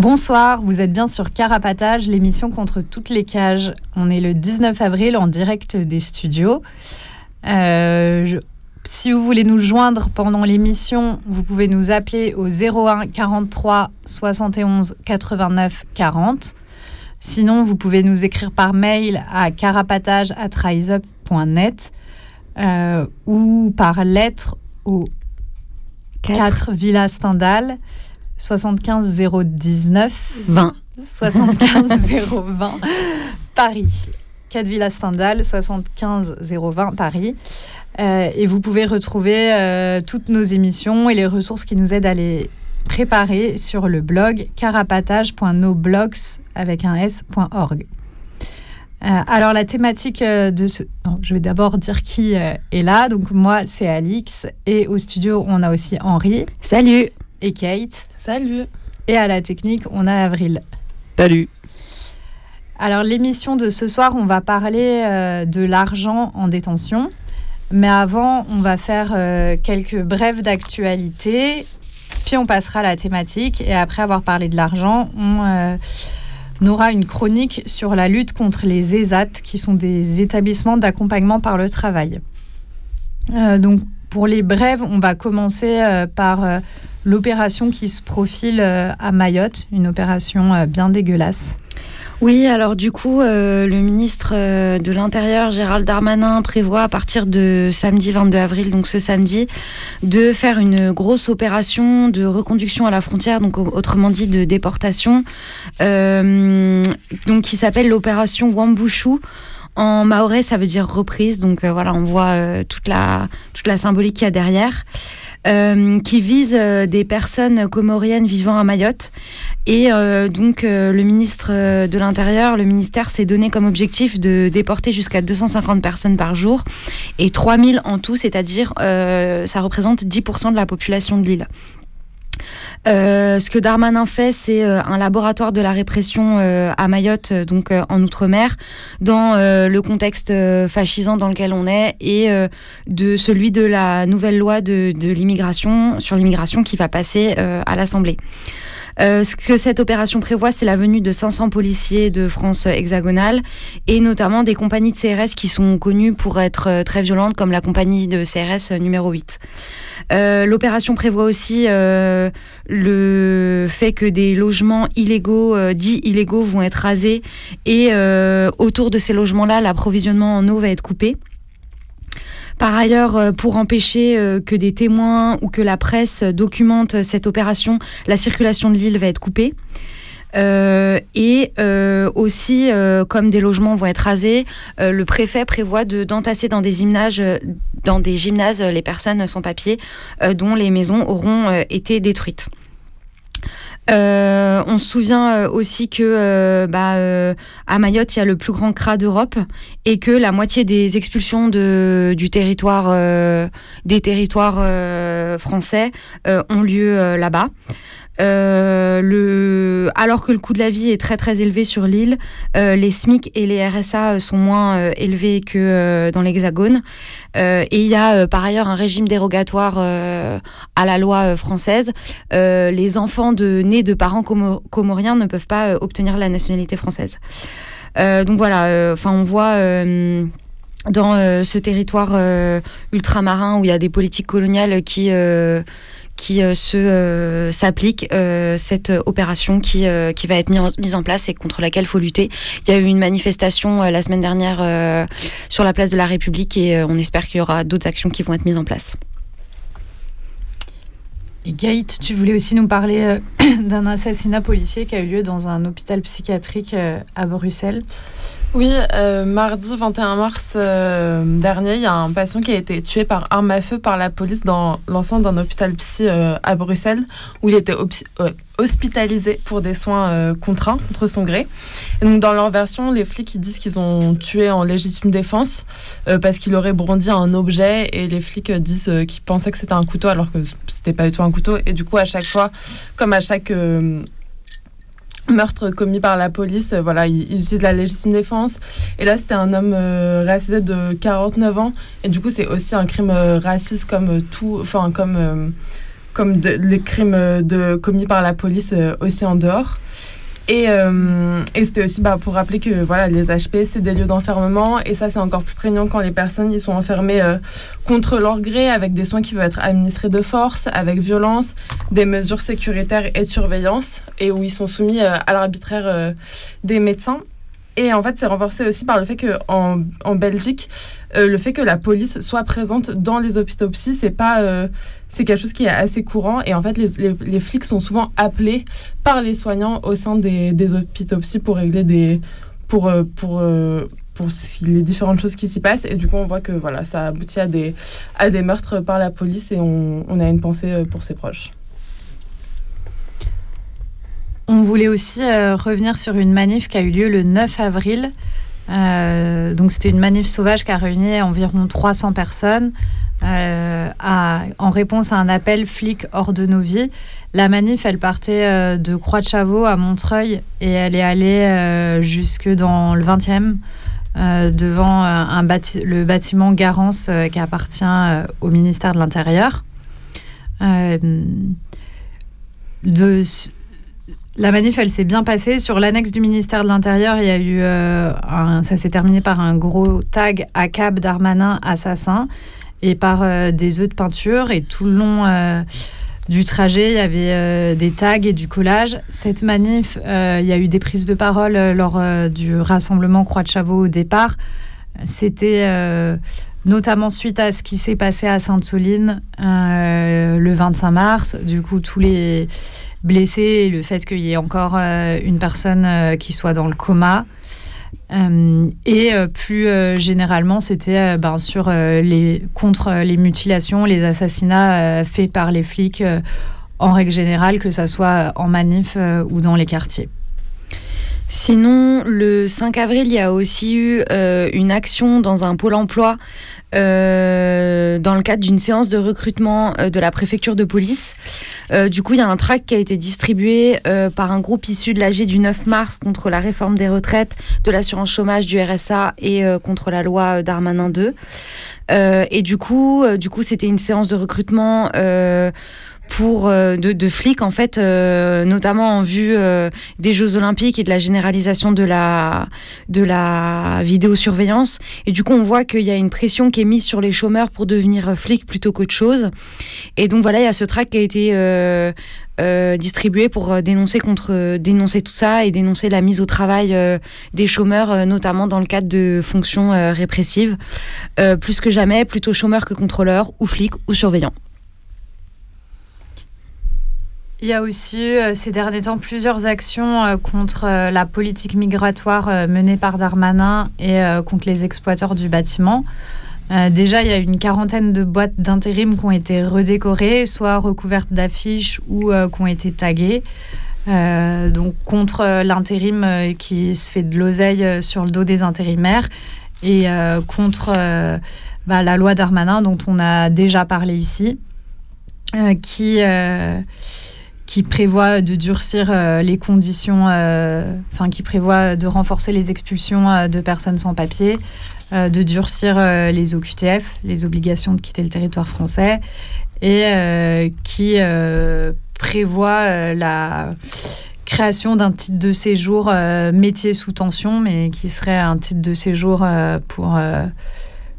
Bonsoir, vous êtes bien sur Carapatage, l'émission contre toutes les cages. On est le 19 avril en direct des studios. Euh, si vous voulez nous joindre pendant l'émission, vous pouvez nous appeler au 01 43 71 89 40. Sinon, vous pouvez nous écrire par mail à carapatage.riseup.net euh, ou par lettre au 4, Villa Stendhal 75 019 20 75 020 Paris. 4 Villa Stendhal 75 020 Paris. Euh, et vous pouvez retrouver euh, toutes nos émissions et les ressources qui nous aident à les préparé sur le blog carapatage.noblogs avec un s.org. Euh, alors la thématique de ce... je vais d'abord dire qui est là. Donc moi, c'est Alix. Et au studio, on a aussi Henri. Salut. Et Kate. Salut. Et à la technique, on a Avril. Salut. Alors l'émission de ce soir, on va parler de l'argent en détention. Mais avant, on va faire quelques brèves d'actualité puis on passera à la thématique. Et après avoir parlé de l'argent, on, euh, aura une chronique sur la lutte contre les ESAT, qui sont des établissements d'accompagnement par le travail. Euh, donc pour les brèves, on va commencer euh, par l'opération qui se profile à Mayotte, une opération bien dégueulasse. Oui, alors du coup, euh, le ministre euh, de l'Intérieur, Gérald Darmanin, prévoit à partir de samedi 22 avril, donc ce samedi, de faire une grosse opération de reconduction à la frontière, donc autrement dit de déportation, euh, donc qui s'appelle l'opération Wambushu. En maoré, ça veut dire reprise, donc voilà, on voit toute, la, toute la symbolique qu'il y a derrière. Euh, qui vise euh, des personnes comoriennes vivant à Mayotte. Et euh, donc le ministre de l'Intérieur, le ministère s'est donné comme objectif de déporter jusqu'à 250 personnes par jour et 3000 en tout, c'est-à-dire ça représente 10% de la population de l'île. Euh, ce que Darmanin fait, c'est euh, un laboratoire de la répression euh, à Mayotte, donc en Outre-mer, dans le contexte fascisant dans lequel on est et de celui de la nouvelle loi de, de l'immigration sur l'immigration qui va passer à l'Assemblée. Ce que cette opération prévoit, c'est la venue de 500 policiers de France hexagonale et notamment des compagnies de CRS qui sont connues pour être très violentes, comme la compagnie de CRS numéro 8. Euh, l'opération prévoit aussi euh, le fait que des logements illégaux, euh, dits illégaux, vont être rasés et autour de ces logements-là, l'approvisionnement en eau va être coupé. Par ailleurs, pour empêcher que des témoins ou que la presse documente cette opération, la circulation de l'île va être coupée. Euh, et euh, aussi, euh, comme des logements vont être rasés, le préfet prévoit d'entasser dans des gymnases, dans des gymnases les personnes sans papier dont les maisons auront été détruites. On se souvient aussi que bah, à Mayotte, il y a le plus grand CRA d'Europe et que la moitié des expulsions de, du territoire, des territoires français ont lieu là-bas. Euh. Alors que le coût de la vie est très très élevé sur l'île, euh, les SMIC et les RSA sont moins euh, élevés que dans l'Hexagone. et il y a par ailleurs un régime dérogatoire à la loi française. les enfants de, nés de parents comoriens ne peuvent pas obtenir la nationalité française. donc voilà, enfin on voit dans ce territoire ultramarin où il y a des politiques coloniales qui qui se s'applique cette opération qui, qui va être mise en place et contre laquelle il faut lutter. Il y a eu une manifestation la semaine dernière sur la place de la République et on espère qu'il y aura d'autres actions qui vont être mises en place. Et tu voulais aussi nous parler d'un assassinat policier qui a eu lieu dans un hôpital psychiatrique à Bruxelles. Oui, euh, mardi 21 mars euh, dernier, il y a un patient qui a été tué par arme à feu par la police dans l'enceinte d'un hôpital psy euh, à Bruxelles, où il était hospitalisé pour des soins contraints contre son gré. Donc, dans leur version, les flics ils disent qu'ils ont tué en légitime défense parce qu'il aurait brandi un objet, et les flics disent qu'ils pensaient que c'était un couteau alors que c'était pas du tout un couteau. Et du coup, à chaque fois, comme à chaque meurtre commis par la police, euh, voilà, il, utilise la légitime défense. Et là, c'était un homme euh, racisé de 49 ans. Et du coup, c'est aussi un crime euh, raciste comme tout, enfin, comme, comme les crimes de, commis par la police aussi en dehors. Euh, et, c'était aussi bah, pour rappeler que voilà, les HP, c'est des lieux d'enfermement. Et ça, c'est encore plus prégnant quand les personnes y sont enfermées euh, contre leur gré, avec des soins qui peuvent être administrés de force, avec violence, des mesures sécuritaires et de surveillance, et où ils sont soumis euh, à l'arbitraire des médecins. Et en fait, c'est renforcé aussi par le fait qu'en en Belgique, euh, le fait que la police soit présente dans les psy, c'est pas, euh, c'est quelque chose qui est assez courant. Et en fait, les, les, flics sont souvent appelés par les soignants au sein des, des psy pour régler des, pour, euh, pour, pour les différentes choses qui s'y passent. Et du coup, on voit que voilà, ça aboutit à des, à des meurtres par la police et on a une pensée pour ses proches. On voulait aussi euh, revenir sur une manif qui a eu lieu le 9 avril. Euh, donc c'était une manif sauvage qui a réuni environ 300 personnes euh, en réponse à un appel flic hors de nos vies. La manif, elle partait de Croix-de-Chavaux à Montreuil et elle est allée jusque dans le 20e, devant le bâtiment Garance qui appartient au ministère de l'Intérieur. La manif, elle s'est bien passée. Sur l'annexe du ministère de l'Intérieur, il y a eu, euh, ça s'est terminé par un gros tag à cab Darmanin assassin et par euh, des œufs de peinture. Et tout le long euh, du trajet, il y avait des tags et du collage. Cette manif, il y a eu des prises de parole lors du rassemblement Croix de Chavaux au départ. C'était notamment suite à ce qui s'est passé à Sainte-Soline le 25 mars. Du coup, tous les blessés et le fait qu'il y ait encore euh, une personne euh, qui soit dans le coma. Euh, et plus généralement, c'était ben, sur les, contre les mutilations, les assassinats faits par les flics en règle générale, que ce soit en manif ou dans les quartiers. Sinon, le 5 avril, il y a aussi eu une action dans un pôle emploi euh, dans le cadre d'une séance de recrutement euh, de la préfecture de police. Euh, du coup, il y a un tract qui a été distribué par un groupe issu de l'AG du 9 mars contre la réforme des retraites, de l'assurance chômage, du RSA et contre la loi Darmanin 2. et du coup, du coup, c'était une séance de recrutement pour euh, de, flics en fait, euh, notamment en vue euh, des Jeux Olympiques et de la généralisation de la de la vidéosurveillance. Et du coup, on voit qu'il y a une pression qui est mise sur les chômeurs pour devenir flics plutôt qu'autre chose. Et donc voilà, il y a ce track qui a été distribué pour dénoncer contre dénoncer tout ça et dénoncer la mise au travail des chômeurs, notamment dans le cadre de fonctions répressives. plus que jamais, plutôt chômeurs que contrôleurs ou flics ou surveillants. Il y a aussi euh, ces derniers temps plusieurs actions euh, contre euh, la politique migratoire menée par Darmanin et contre les exploiteurs du bâtiment. déjà, il y a une quarantaine de boîtes d'intérim qui ont été redécorées, soit recouvertes d'affiches ou qui ont été taguées. donc contre l'intérim qui se fait de l'oseille sur le dos des intérimaires et contre bah, la loi Darmanin dont on a déjà parlé ici, qui qui prévoit de durcir euh, les conditions, euh, enfin qui prévoit de renforcer les expulsions euh, de personnes sans papier, de durcir les OQTF, les obligations de quitter le territoire français, et qui prévoit la création d'un titre de séjour métier sous tension, mais qui serait un titre de séjour pour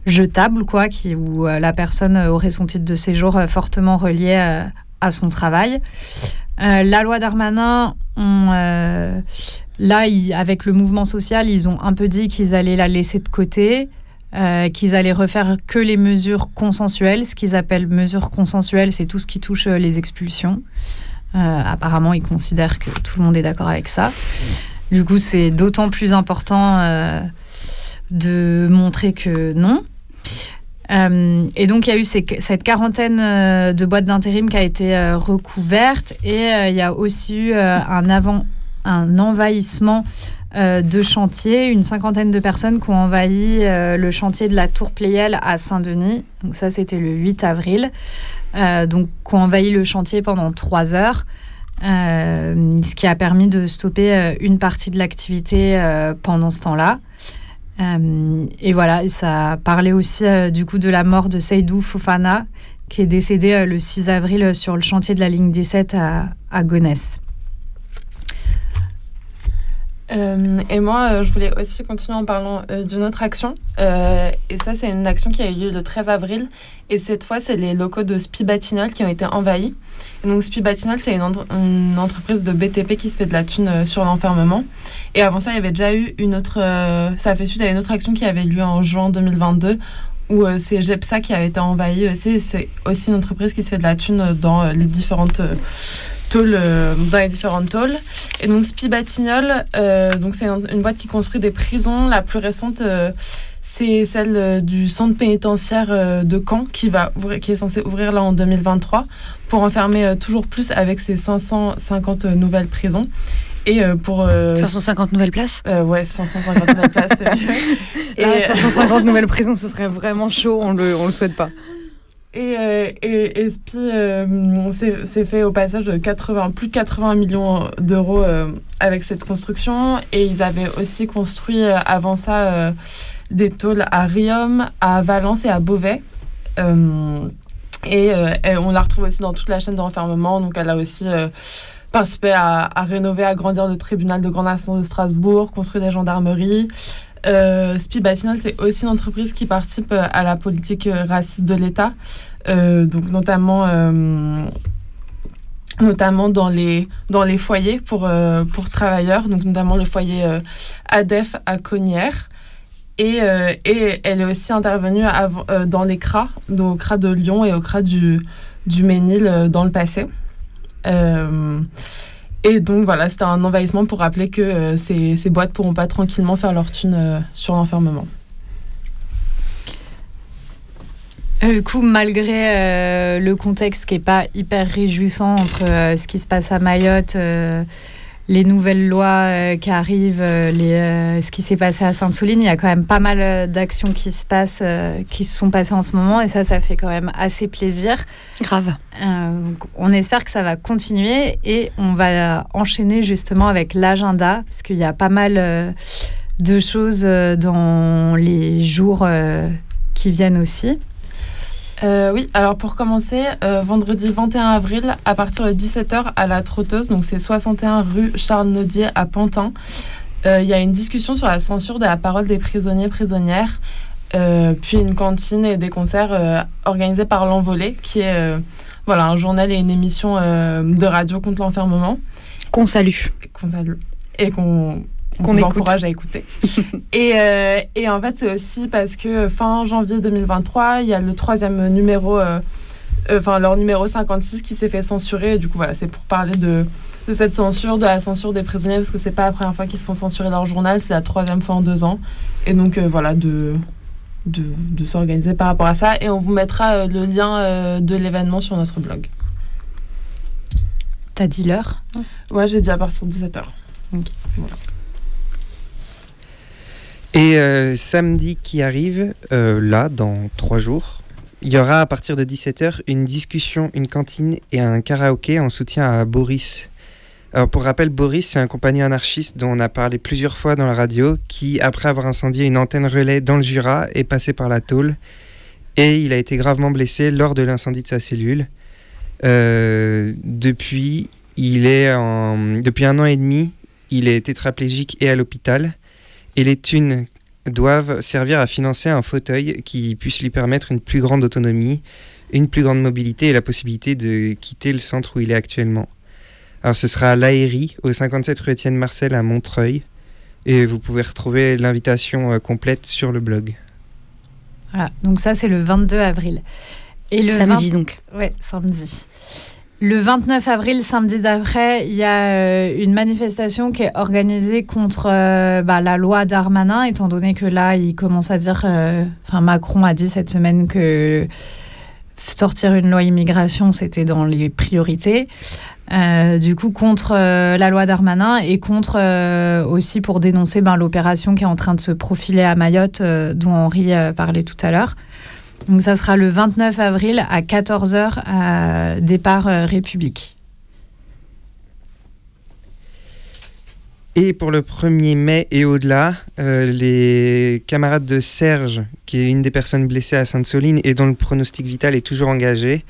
jetable, quoi, où la personne aurait son titre de séjour fortement relié à son travail. La loi Darmanin, là, avec le mouvement social, ils ont un peu dit qu'ils allaient la laisser de côté. qu'ils allaient refaire que les mesures consensuelles. Ce qu'ils appellent mesures consensuelles, c'est tout ce qui touche les expulsions. apparemment, ils considèrent que tout le monde est d'accord avec ça. Du coup, c'est d'autant plus important euh, de montrer que non. Euh, et donc, il y a eu cette quarantaine euh, de boîtes d'intérim qui a été recouverte et il y a aussi eu un, avant, un envahissement de chantier, une cinquantaine de personnes qui ont envahi le chantier de la Tour Pléiel à Saint-Denis. Donc ça, c'était le 8 avril. donc, qui ont envahi le chantier pendant trois heures. Euh, ce qui a permis de stopper euh, une partie de l'activité euh, pendant ce temps-là. Et voilà, ça parlait aussi du coup de la mort de Seydou Fofana, qui est décédé le 6 avril sur le chantier de la ligne 17 à, à Gonesse. Euh, et moi, euh, je voulais aussi continuer en parlant euh, d'une autre action. et ça, c'est une action qui a eu lieu le 13 avril. Et cette fois, c'est les locaux de Spibatinol qui ont été envahis. Et donc, Spibatinol, c'est une, entreprise de BTP qui se fait de la thune sur l'enfermement. Et avant ça, il y avait déjà eu une autre. ça a fait suite à une autre action qui avait lieu en juin 2022 où c'est Jepsa qui avait été envahi aussi. C'est aussi une entreprise qui se fait de la thune dans les différentes euh, dans les différentes tôles. Et donc Spibatignol, euh, donc c'est une, boîte qui construit des prisons. La plus récente, euh, c'est celle du centre pénitentiaire de Caen qui, va qui est censé ouvrir là en 2023 pour enfermer toujours plus avec ses 550 nouvelles prisons. Et pour. 550 nouvelles places? Ouais, 550 nouvelles places, c'est mieux. Et 550 nouvelles prisons, ce serait vraiment chaud, on le, on le souhaite pas. Et, euh, et, et SPI euh, s'est fait au passage de 80, plus de 80 millions d'euros euh, avec cette construction. Et ils avaient aussi construit avant ça des tôles à Riom, à Valence et à Beauvais. Et, on la retrouve aussi dans toute la chaîne de renfermement. Donc elle a aussi participé à, à, rénover, à grandir le tribunal de grande instance de Strasbourg, construit des gendarmeries. Euh, c'est aussi une entreprise qui participe euh, à la politique euh, raciste de l'État, euh, donc notamment, notamment dans, les, dans les foyers pour, pour travailleurs, donc notamment le foyer ADEF à Cognières. Et, et, elle est aussi intervenue dans les CRA, donc au CRA de Lyon et au CRA du, du Ménil dans le passé. Et donc voilà, c'était un envahissement pour rappeler que euh, ces, ces, boîtes pourront pas tranquillement faire leur thune euh, sur l'enfermement. Euh, du coup, malgré le contexte qui n'est pas hyper réjouissant entre ce qui se passe à Mayotte, les nouvelles lois euh, qui arrivent, euh, les, euh, ce qui s'est passé à Sainte-Soline, il y a quand même pas mal d'actions qui se passent, qui se sont passées en ce moment, et ça, ça fait quand même assez plaisir. Grave. on espère que ça va continuer, et on va enchaîner justement avec l'agenda, parce qu'il y a pas mal de choses dans les jours qui viennent aussi. Euh, oui, alors pour commencer, euh, vendredi 21 avril, à partir de 17h à la Trotteuse, donc c'est 61 rue Charles-Naudier à Pantin, euh, il y a une discussion sur la censure de la parole des prisonniers prisonnières, puis une cantine et des concerts organisés par l'Envolée, qui est voilà, un journal et une émission de radio contre l'enfermement. Qu'on salue. Qu'on salue. Et qu'on qu'on encourage à écouter. et, euh, et, en fait, c'est aussi parce que fin janvier 2023, il y a le troisième numéro, euh, euh, enfin leur numéro 56 qui s'est fait censurer. du coup, voilà, c'est pour parler de, de, cette censure, de la censure des prisonniers, parce que c'est pas la première fois qu'ils se font censurer leur journal, c'est la troisième fois en deux ans. Et donc, voilà, de, de, de s'organiser par rapport à ça. Et on vous mettra le lien de l'événement sur notre blog. T'as dit l'heure? Ouais, j'ai dit à partir de 17h. Voilà. Et euh, samedi qui arrive, euh, là, dans trois jours, il y aura à partir de 17h une discussion, une cantine et un karaoké en soutien à Boris. Alors pour rappel, Boris, c'est un compagnon anarchiste dont on a parlé plusieurs fois dans la radio, qui, après avoir incendié une antenne relais dans le Jura, est passé par la tôle. Et il a été gravement blessé lors de l'incendie de sa cellule. Euh, depuis, il est depuis un an et demi, il est tétraplégique et à l'hôpital et les thunes doivent servir à financer un fauteuil qui puisse lui permettre une plus grande autonomie, une plus grande mobilité et la possibilité de quitter le centre où il est actuellement. Alors ce sera à l'Aérie, au 57 rue Étienne Marcel à Montreuil. Et vous pouvez retrouver l'invitation euh, complète sur le blog. Voilà, donc ça c'est le 22 avril. Et le samedi donc. Ouais, samedi. Le 29 avril, samedi d'après, il y a euh, une manifestation qui est organisée contre euh, bah, la loi Darmanin, étant donné que là, il commence à dire, enfin Macron a dit cette semaine que sortir une loi immigration, c'était dans les priorités. Euh, du coup, contre euh, la loi Darmanin et contre euh, aussi pour dénoncer ben, l'opération qui est en train de se profiler à Mayotte, dont Henri parlait tout à l'heure. Donc, ça sera le 29 avril à 14h à départ République. Et pour le 1er mai et au-delà, les camarades de Serge, qui est une des personnes blessées à Sainte-Soline et dont le pronostic vital est toujours engagé,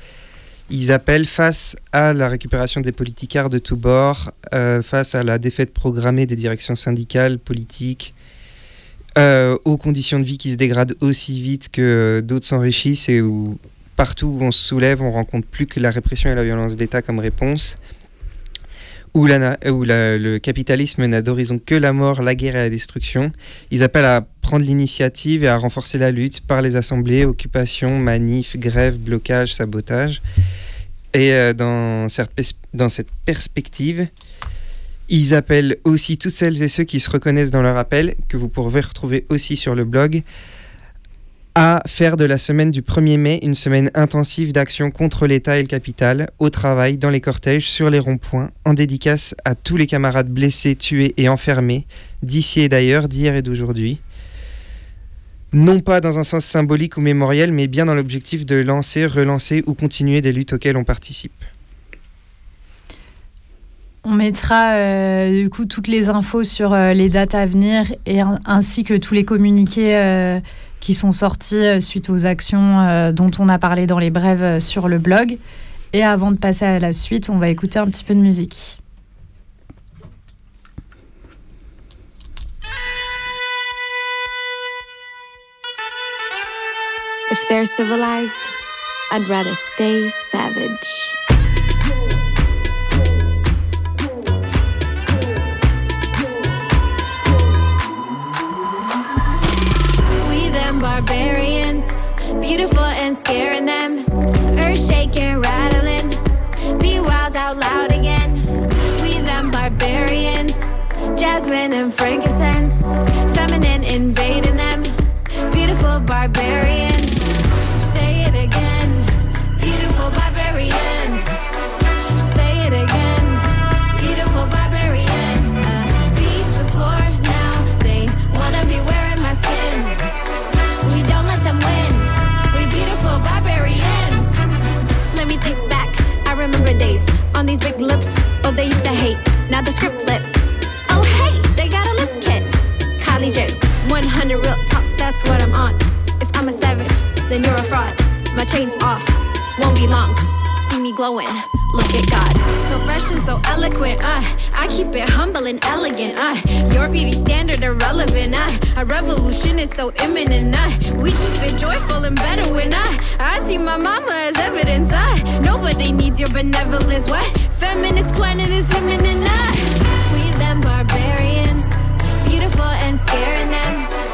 ils appellent face à la récupération des politicards de tous bords, euh, face à la défaite programmée des directions syndicales, politiques, euh, aux conditions de vie qui se dégradent aussi vite que d'autres s'enrichissent et où partout où on se soulève, on rencontre plus que la répression et la violence d'État comme réponse, où, le capitalisme n'a d'horizon que la mort, la guerre et la destruction. Ils appellent à prendre l'initiative et à renforcer la lutte par les assemblées, occupations, manifs, grèves, blocages, sabotages. Et euh, dans cette perspective, ils appellent aussi toutes celles et ceux qui se reconnaissent dans leur appel, que vous pourrez retrouver aussi sur le blog, à faire de la semaine du 1er mai une semaine intensive d'action contre l'État et le capital, au travail, dans les cortèges, sur les ronds-points, en dédicace à tous les camarades blessés, tués et enfermés, d'ici et d'ailleurs, d'hier et d'aujourd'hui non pas dans un sens symbolique ou mémoriel, mais bien dans l'objectif de lancer, relancer ou continuer des luttes auxquelles on participe. On mettra euh, du coup toutes les infos sur euh, les dates à venir et ainsi que tous les communiqués euh, qui sont sortis suite aux actions dont on a parlé dans les brèves sur le blog. Et avant de passer à la suite, on va écouter un petit peu de musique. If they're I'd rather stay savage. Barbarians, beautiful and scaring them, earth shaking, rattling, be wild out loud again. We them barbarians, jasmine and frankincense, feminine invading them, beautiful barbarians. A revolution is so imminent, uh. We keep it joyful and better when I, I see my mama as evidence, uh. Nobody needs your benevolence, what? Feminist planet is imminent, uh. We them barbarians, beautiful and scaring them.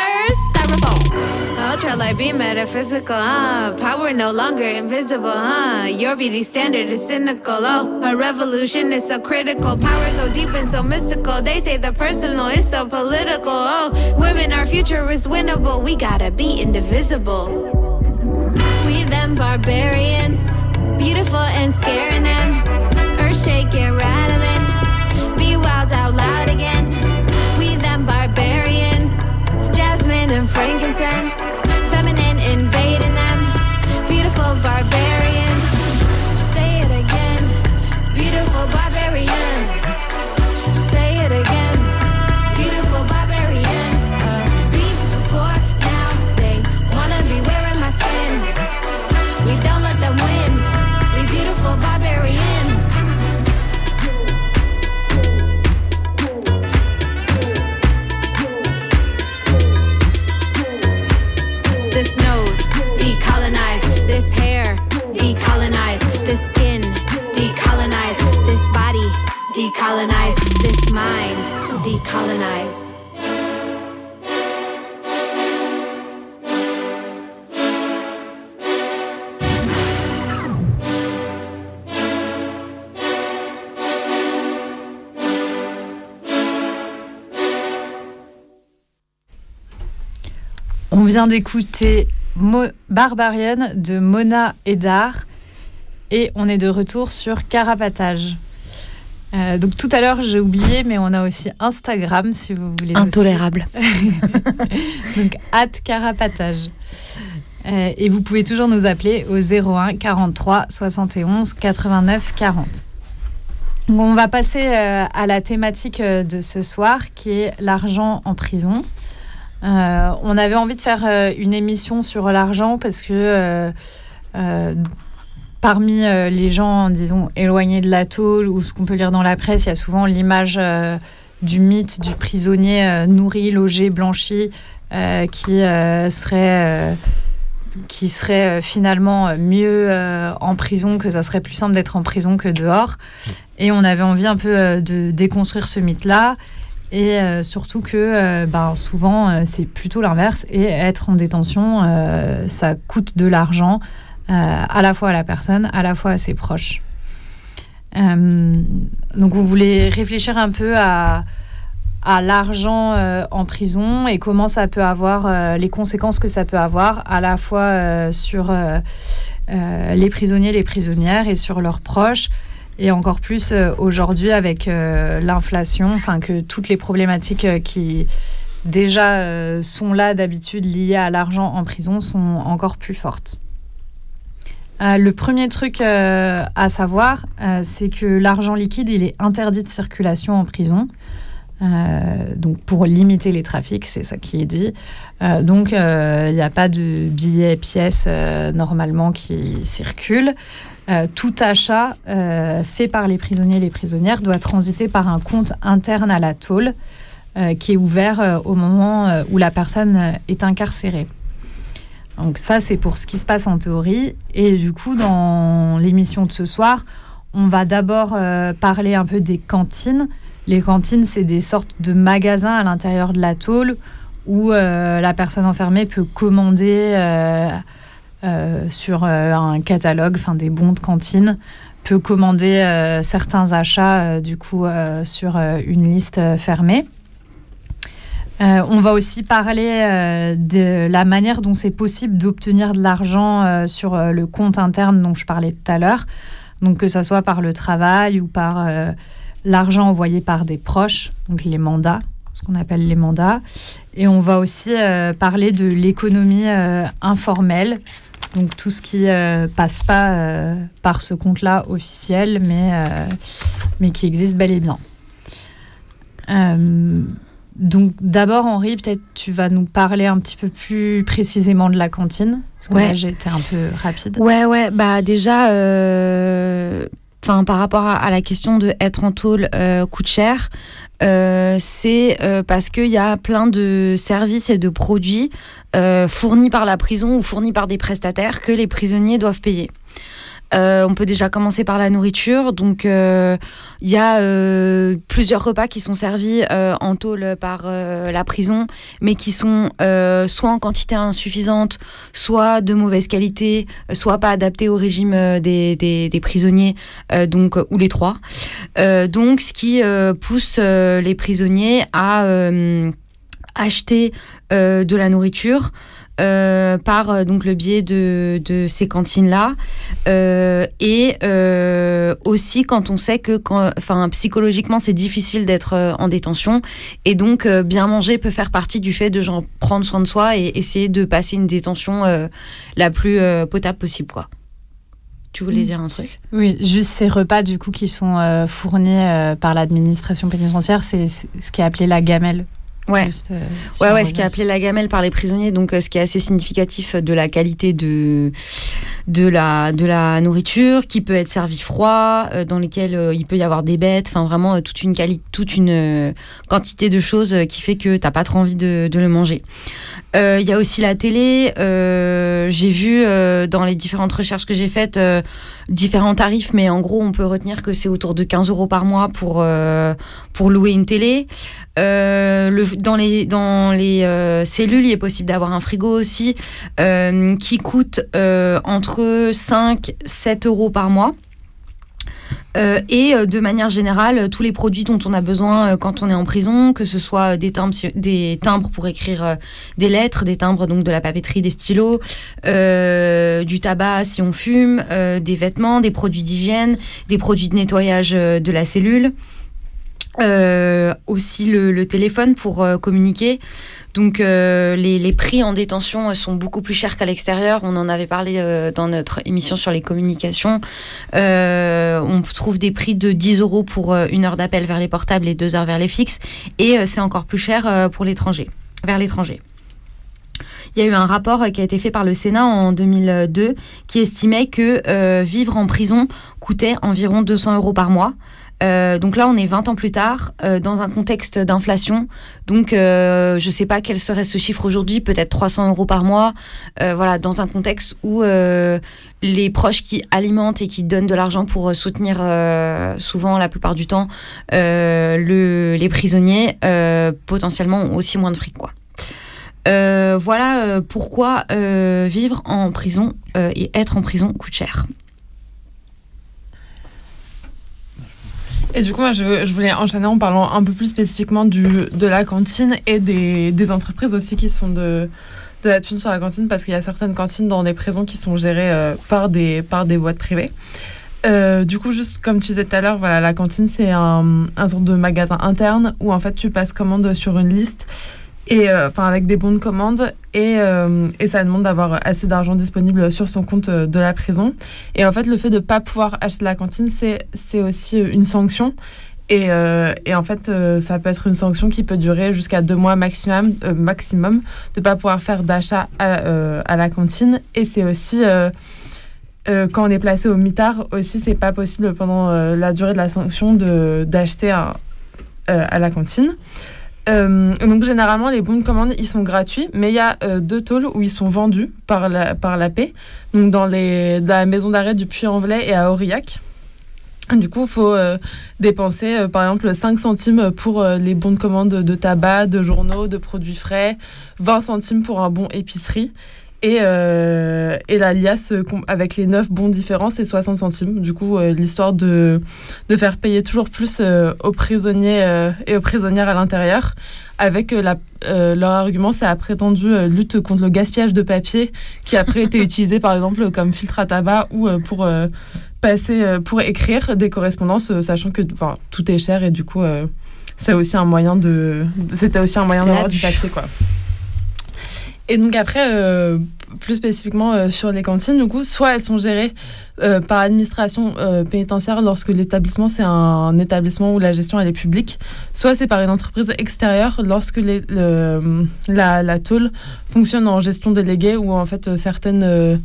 Fillers, styrofoam. Ultra light be metaphysical, huh? Power no longer invisible, huh? Your beauty standard is cynical, oh. A revolution is so critical. Power so deep and so mystical. They say the personal is so political, oh. Women, our future is winnable. We gotta be indivisible. We them barbarians, beautiful and scaring them. Earth shaking, rattling. Be wild out loud and frankincense. Feminine invading them. Beautiful barbarians. Mind, decolonize. On vient d'écouter Barbarian de Mona Edar et on est de retour sur Carapatage. Euh, donc tout à l'heure j'ai oublié mais on a aussi Instagram si vous voulez. Intolérable. donc, at carapatage. Euh, et vous pouvez toujours nous appeler au 01 43 71 89 40. Donc, on va passer euh, à la thématique de ce soir qui est l'argent en prison. On avait envie de faire une émission sur l'argent parce que parmi euh, les gens, disons, éloignés de la tôle ou ce qu'on peut lire dans la presse, il y a souvent l'image euh, du mythe du prisonnier euh, nourri, logé, blanchi, qui serait, qui serait finalement mieux en prison, que ça serait plus simple d'être en prison que dehors. Et on avait envie un peu de déconstruire ce mythe-là. Et surtout que ben, souvent, c'est plutôt l'inverse. Et être en détention, ça coûte de l'argent à la fois à la personne, à la fois à ses proches. Euh, donc, on voulait réfléchir un peu à, l'argent euh, en prison et comment ça peut avoir, euh, les conséquences que ça peut avoir à la fois euh, sur euh, euh, les prisonniers, les prisonnières et sur leurs proches. Et encore plus euh, aujourd'hui avec euh, l'inflation, enfin que toutes les problématiques euh, qui déjà euh, sont là d'habitude liées à l'argent en prison sont encore plus fortes. Euh, le premier truc euh, à savoir, euh, c'est que l'argent liquide, il est interdit de circulation en prison. Donc pour limiter les trafics, c'est ça qui est dit. Donc il n'y a pas de billets pièces normalement qui circulent. Tout achat fait par les prisonniers et les prisonnières doit transiter par un compte interne à la tôle qui est ouvert au moment où la personne est incarcérée. Donc ça, c'est pour ce qui se passe en théorie. Et du coup, dans l'émission de ce soir, on va d'abord euh, parler un peu des cantines. Les cantines, c'est des sortes de magasins à l'intérieur de la tôle où euh, la personne enfermée peut commander euh, sur un catalogue, enfin des bons de cantine, peut commander certains achats du coup sur une liste fermée. Euh, on va aussi parler euh, de la manière dont c'est possible d'obtenir de l'argent euh, sur le compte interne dont je parlais tout à l'heure. Donc que ça soit par le travail ou par l'argent envoyé par des proches, donc les mandats, ce qu'on appelle les mandats. Et on va aussi parler de l'économie informelle, donc tout ce qui passe pas par ce compte-là officiel, mais, mais qui existe bel et bien. Donc d'abord, Henri, peut-être tu vas nous parler un petit peu plus précisément de la cantine, parce que Ouais. là j'ai été un peu rapide. Ouais, ouais, bah déjà, euh, par rapport à, à la question de être en tôle euh, coûte cher, euh, c'est parce qu'il y a plein de services et de produits fournis par la prison ou fournis par des prestataires que les prisonniers doivent payer. Euh, on peut déjà commencer par la nourriture. Donc, euh, il y a euh, plusieurs repas qui sont servis euh, en tôle par euh, la prison, mais qui sont soit en quantité insuffisante, soit de mauvaise qualité, soit pas adaptés au régime des, des, des prisonniers, donc ou les trois. Donc, ce qui pousse les prisonniers à acheter de la nourriture. Euh, par euh, donc le biais de, de ces cantines là et euh, aussi quand on sait que quand enfin psychologiquement c'est difficile d'être euh, en détention et donc euh, bien manger peut faire partie du fait de genre prendre soin de soi et essayer de passer une détention euh, la plus euh, potable possible quoi tu voulais Mm. dire un truc? Oui, juste ces repas du coup qui sont euh, fournis euh, par l'administration pénitentiaire, c'est ce qui est appelé la gamelle. Ouais. Juste, euh, si Ouais, on ouais, ce qui est appelé la gamelle par les prisonniers, donc euh, ce qui est assez significatif de la qualité de, de, la, de la nourriture, qui peut être servi froid, euh, dans lesquels il peut y avoir des bêtes, enfin vraiment toute une, quali- toute une quantité de choses qui fait que t'as pas trop envie de, de le manger. Il y a aussi la télé, j'ai vu dans les différentes recherches que j'ai faites différents tarifs, mais en gros on peut retenir que c'est autour de 15 euros par mois pour, pour louer une télé. Le, dans les, dans les euh, cellules, il est possible d'avoir un frigo aussi euh, qui coûte euh, entre 5 7 euros par mois. Et de manière générale, tous les produits dont on a besoin quand on est en prison, que ce soit des timbres, des timbres pour écrire des lettres, des timbres donc de la papeterie, des stylos, du tabac si on fume, des vêtements, des produits d'hygiène, des produits de nettoyage de la cellule. Euh, aussi le, téléphone pour euh, communiquer. Donc euh, les, prix en détention sont beaucoup plus chers qu'à l'extérieur. On en avait parlé dans notre émission sur les communications. On trouve des prix de 10 euros pour une heure d'appel vers les portables et deux heures vers les fixes. Et c'est encore plus cher pour l'étranger, vers l'étranger. Il y a eu un rapport qui a été fait par le Sénat en 2002 qui estimait que vivre en prison coûtait environ 200 euros par mois. Euh, donc là, on est 20 ans plus tard, euh, dans un contexte d'inflation. Donc, euh, je ne sais pas quel serait ce chiffre aujourd'hui, peut-être 300 euros par mois. Voilà, dans un contexte où les proches qui alimentent et qui donnent de l'argent pour soutenir, souvent, la plupart du temps, le, les prisonniers, potentiellement ont aussi moins de fric, quoi. Voilà pourquoi vivre en prison et être en prison coûte cher. Et du coup, moi, je, voulais enchaîner en parlant un peu plus spécifiquement de la cantine et des, entreprises aussi qui se font de, la thune sur la cantine parce qu'il y a certaines cantines dans des prisons qui sont gérées euh, par, des, boîtes privées. Euh, du coup, juste comme tu disais tout à l'heure, voilà, la cantine, c'est un, un de magasin interne où en fait tu passes commande sur une liste et euh, enfin avec des bons de commande. Et, euh, et ça demande d'avoir assez d'argent disponible sur son compte euh, de la prison. Et en fait le fait de pas pouvoir acheter la cantine c'est aussi une sanction. Et, et en fait ça peut être une sanction qui peut durer jusqu'à deux mois maximum maximum de pas pouvoir faire d'achat à, à la cantine. Et c'est aussi quand on est placé au mitard aussi c'est pas possible pendant la durée de la sanction de d'acheter euh, à la cantine euh, donc généralement les bons de commande ils sont gratuits mais il y a euh, deux tôles où ils sont vendus par la, par la paix donc dans, les, dans la maison d'arrêt du Puy-en-Velay et à Aurillac du coup, il faut euh, dépenser, par exemple, 5 centimes pour les bons de commande de tabac, de journaux, de produits frais, 20 centimes pour un bon épicerie. Et, euh, et la liasse com- avec les 9 bons différents, c'est 60 centimes. Du coup, euh, l'histoire de, de faire payer toujours plus euh, aux prisonniers euh, et aux prisonnières à l'intérieur. Avec la, leur argument, c'est la prétendue lutte contre le gaspillage de papier qui après été utilisé par exemple comme filtre à tabac ou pour passer pour écrire des correspondances, sachant que enfin, tout est cher et du coup, c'est aussi un moyen de, c'était aussi un moyen d'avoir du papier, quoi. Et donc après, euh, plus spécifiquement euh, sur les cantines, du coup, soit elles sont gérées euh, par l'administration euh, pénitentiaire lorsque l'établissement c'est un établissement où la gestion elle est publique, soit c'est par une entreprise extérieure lorsque la, la tôle fonctionne en gestion déléguée ou en fait certaines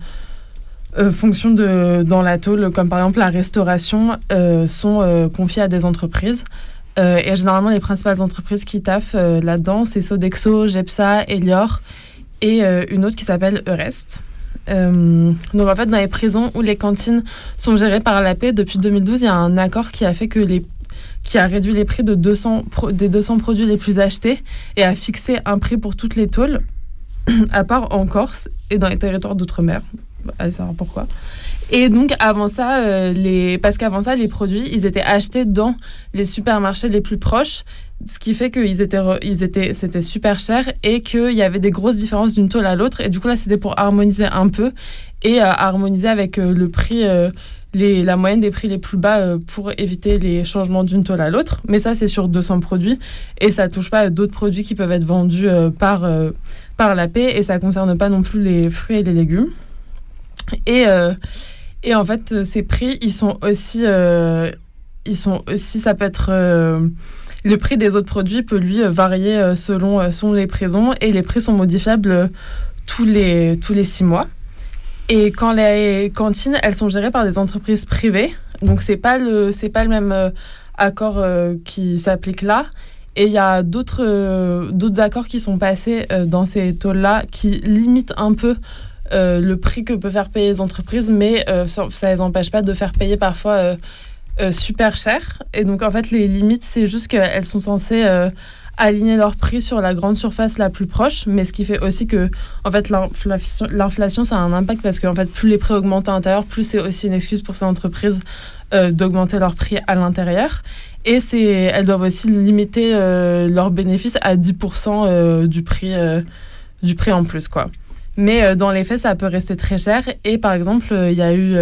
fonctions de, dans la tôle, comme par exemple la restauration, sont confiées à des entreprises. Et généralement, les principales entreprises qui taffent là-dedans, c'est Sodexo, Gepsa, Elior et euh, une autre qui s'appelle Eurest. Euh, donc en fait, dans les prisons où les cantines sont gérées par la paix, depuis 2012, il y a un accord qui a fait que les qui a réduit les prix de 200 pro- des 200 produits les plus achetés et a fixé un prix pour toutes les tôles, à part en Corse et dans les territoires d'outre-mer. Allez savoir pourquoi. Et donc avant ça, euh, les... parce qu'avant ça, les produits, ils étaient achetés dans les supermarchés les plus proches, ce qui fait qu'ils étaient, ils étaient, c'était super cher et qu'il y avait des grosses différences d'une tôle à l'autre. Et du coup là, c'était pour harmoniser un peu et euh, harmoniser avec euh, le prix, les, la moyenne des prix les plus bas pour éviter les changements d'une tôle à l'autre. Mais ça, c'est sur 200 produits et ça touche pas d'autres produits qui peuvent être vendus par, euh, par la paix et ça concerne pas non plus les fruits et les légumes. Et, et en fait, euh, ces prix, ils sont aussi, euh, ils sont aussi, ça peut être euh, le prix des autres produits peut lui varier selon, selon les prisons et les prix sont modifiables tous les, tous les six mois. Et quand les cantines, elles sont gérées par des entreprises privées, donc c'est pas pas le même accord qui s'applique là. Et il y a d'autres d'autres accords qui sont passés dans ces taux-là qui limitent un peu euh, le prix que peuvent faire payer les entreprises, mais euh, ça ne les empêche pas de faire payer parfois euh, super cher. Et donc, en fait, les limites, c'est juste qu'elles sont censées aligner leur prix sur la grande surface la plus proche, mais ce qui fait aussi que, en fait, l'inflation, ça a un impact parce que, en fait, plus les prix augmentent à l'intérieur, plus c'est aussi une excuse pour ces entreprises d'augmenter leur prix à l'intérieur. Et elles doivent aussi limiter leurs bénéfices à 10% du prix, du prix en plus, quoi. Mais euh, dans les faits, ça peut rester très cher. Et par exemple, euh, il y a eu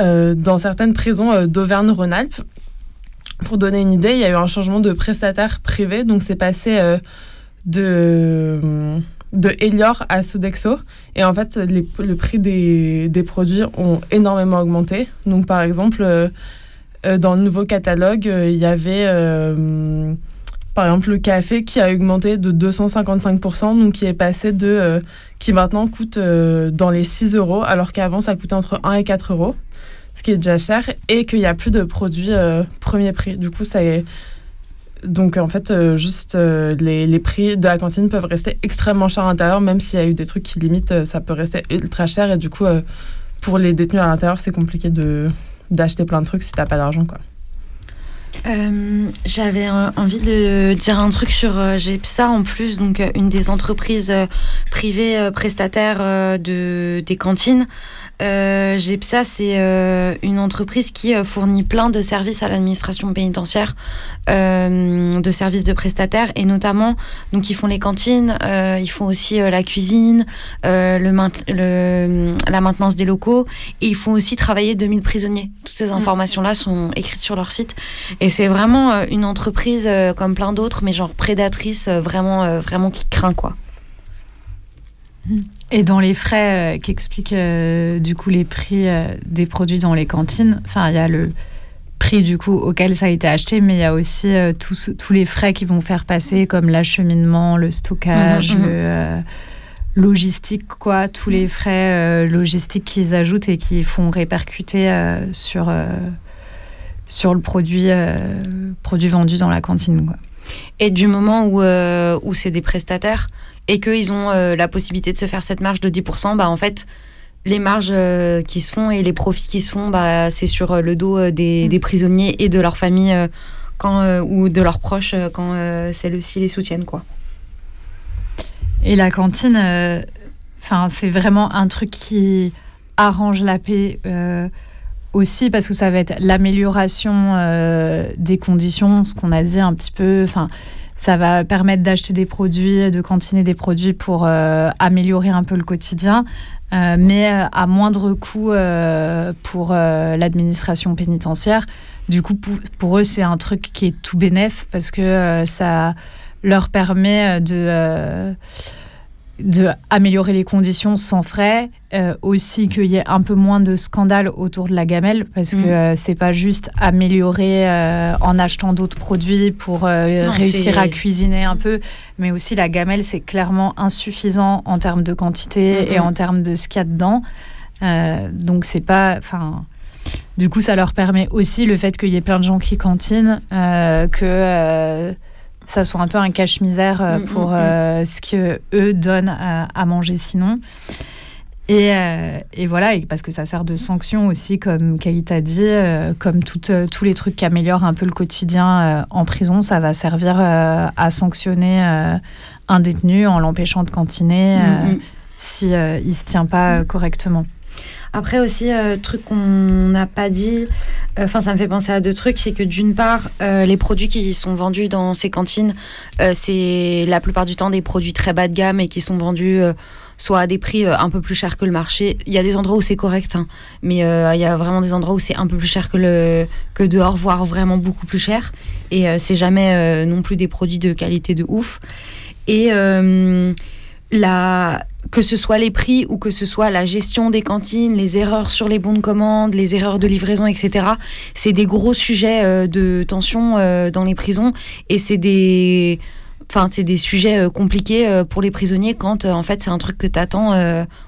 euh, dans certaines prisons d'Auvergne-Rhône-Alpes, pour donner une idée, il y a eu un changement de prestataire privé. Donc c'est passé de, de Elior à Sodexo. Et en fait, le prix des, des, produits ont énormément augmenté. Donc par exemple, dans le nouveau catalogue, il y avait par exemple, le café qui a augmenté de 255%, donc qui est passé de. Euh, qui maintenant coûte euh, dans les 6 euros, alors qu'avant ça coûtait entre 1 et 4 euros, ce qui est déjà cher, et qu'il n'y a plus de produits euh, premier prix. Du coup, ça est. Donc en fait, juste les, les, prix de la cantine peuvent rester extrêmement chers à l'intérieur, même s'il y a eu des trucs qui limitent, ça peut rester ultra cher, et du coup, pour les détenus à l'intérieur, c'est compliqué d'acheter plein de trucs si t'as pas d'argent, quoi. Euh, j'avais envie de dire un truc sur euh, GEPSA en plus, donc euh, une des entreprises privées prestataires de, des cantines. Euh, GEPSA, c'est euh, une entreprise qui euh, fournit plein de services à l'administration pénitentiaire, de services de prestataires, et notamment, donc ils font les cantines, ils font aussi la cuisine, le, la maintenance des locaux, et ils font aussi travailler 2000 prisonniers. Toutes ces mm. informations-là sont écrites sur leur site, et c'est vraiment une entreprise comme plein d'autres, mais genre prédatrice, vraiment, vraiment qui craint quoi. Et dans les frais euh, qui expliquent euh, du coup les prix euh, des produits dans les cantines, enfin il y a le prix du coup auquel ça a été acheté, mais il y a aussi tous, tous les frais qui vont faire passer comme l'acheminement, le stockage, mhm, mhm. le logistique quoi, tous les frais logistiques qu'ils ajoutent et qui font répercuter sur sur le produit produit vendu dans la cantine quoi. Et du moment où, où c'est des prestataires, et qu'ils ont euh, la possibilité de se faire cette marge de 10%, bah, en fait, les marges euh, qui se font et les profits qui se font, bah, c'est sur euh, le dos des, mm. des, prisonniers et de leur famille quand, ou de leurs proches quand celles-ci les soutiennent. Quoi. Et la cantine, enfin c'est vraiment un truc qui arrange la paix aussi parce que ça va être l'amélioration des conditions, ce qu'on a dit un petit peu. Enfin, ça va permettre d'acheter des produits, de cantiner des produits pour euh, améliorer un peu le quotidien, euh, mais euh, à moindre coût pour l'administration pénitentiaire. Du coup, pour, eux, c'est un truc qui est tout bénéf parce que ça leur permet de de améliorer les conditions sans frais, euh, aussi qu'il y ait un peu moins de scandales autour de la gamelle, parce que mm. euh, c'est pas juste améliorer euh, en achetant d'autres produits pour réussir à cuisiner un peu, mais aussi la gamelle c'est clairement insuffisant en termes de quantité et en termes de ce qu'il y a dedans. donc c'est pas, enfin. Du coup, ça leur permet aussi le fait qu'il y ait plein de gens qui cantinent, que ça soit un peu un cache-misère euh, mm, pour mm, mm. Euh, ce que eux donnent à, manger sinon. Et, euh, et, voilà, et parce que ça sert de sanction aussi, comme Kate a dit, comme tout, tous les trucs qui améliorent un peu le quotidien en prison, ça va servir à sanctionner un détenu en l'empêchant de cantiner si il se tient pas correctement. Après aussi, euh, truc qu'on n'a pas dit, euh, enfin ça me fait penser à deux trucs, c'est que d'une part, euh, les produits qui sont vendus dans ces cantines, c'est la plupart du temps des produits très bas de gamme et qui sont vendus soit à des prix un peu plus chers que le marché. Il y a des endroits où c'est correct, hein, mais il y a vraiment des endroits où c'est un peu plus cher que, le, que dehors, voire vraiment beaucoup plus cher. Et c'est jamais non plus des produits de qualité de ouf. Et que ce soit les prix ou que ce soit la gestion des cantines, les erreurs sur les bons de commande, les erreurs de livraison, etc. C'est des gros sujets euh, de tension euh, dans les prisons et c'est des, enfin, c'est des sujets euh, compliqués pour les prisonniers quand en fait c'est un truc que tu attends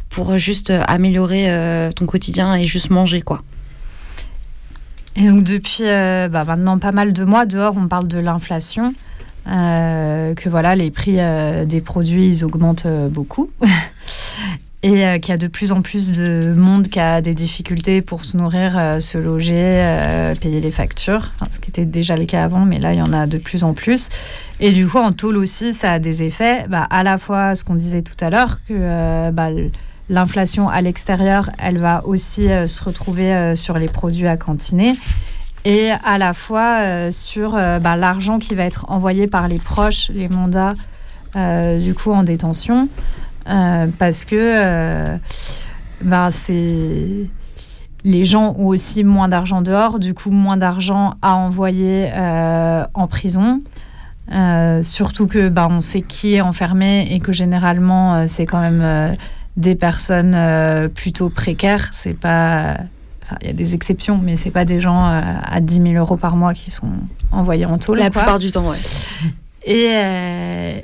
pour juste améliorer ton quotidien et juste manger quoi. Et donc depuis bah, maintenant pas mal de mois dehors, on parle de l'inflation, que voilà les prix euh, des produits ils augmentent euh, beaucoup. Et euh, qu'il y a de plus en plus de monde qui a des difficultés pour se nourrir, euh, se loger, euh, payer les factures. Ce qui était déjà le cas avant, mais là, il y en a de plus en plus. Et du coup, en tôle aussi, ça a des effets. Bah, à la fois, ce qu'on disait tout à l'heure, que euh, bah, l'inflation à l'extérieur, elle va aussi euh, se retrouver euh, sur les produits à cantiner. Et à la fois euh, sur euh, bah, l'argent qui va être envoyé par les proches, les mandats, euh, du coup, en détention. Parce que bah, c'est les gens ont aussi moins d'argent dehors, du coup moins d'argent à envoyer en prison. Surtout que bah, on sait qui est enfermé et que généralement c'est quand même des personnes plutôt précaires. C'est pas, il y a des exceptions, mais c'est pas des gens euh, à 10 000 euros par mois qui sont envoyés en taule. La quoi. plupart du temps, ouais. Et, euh,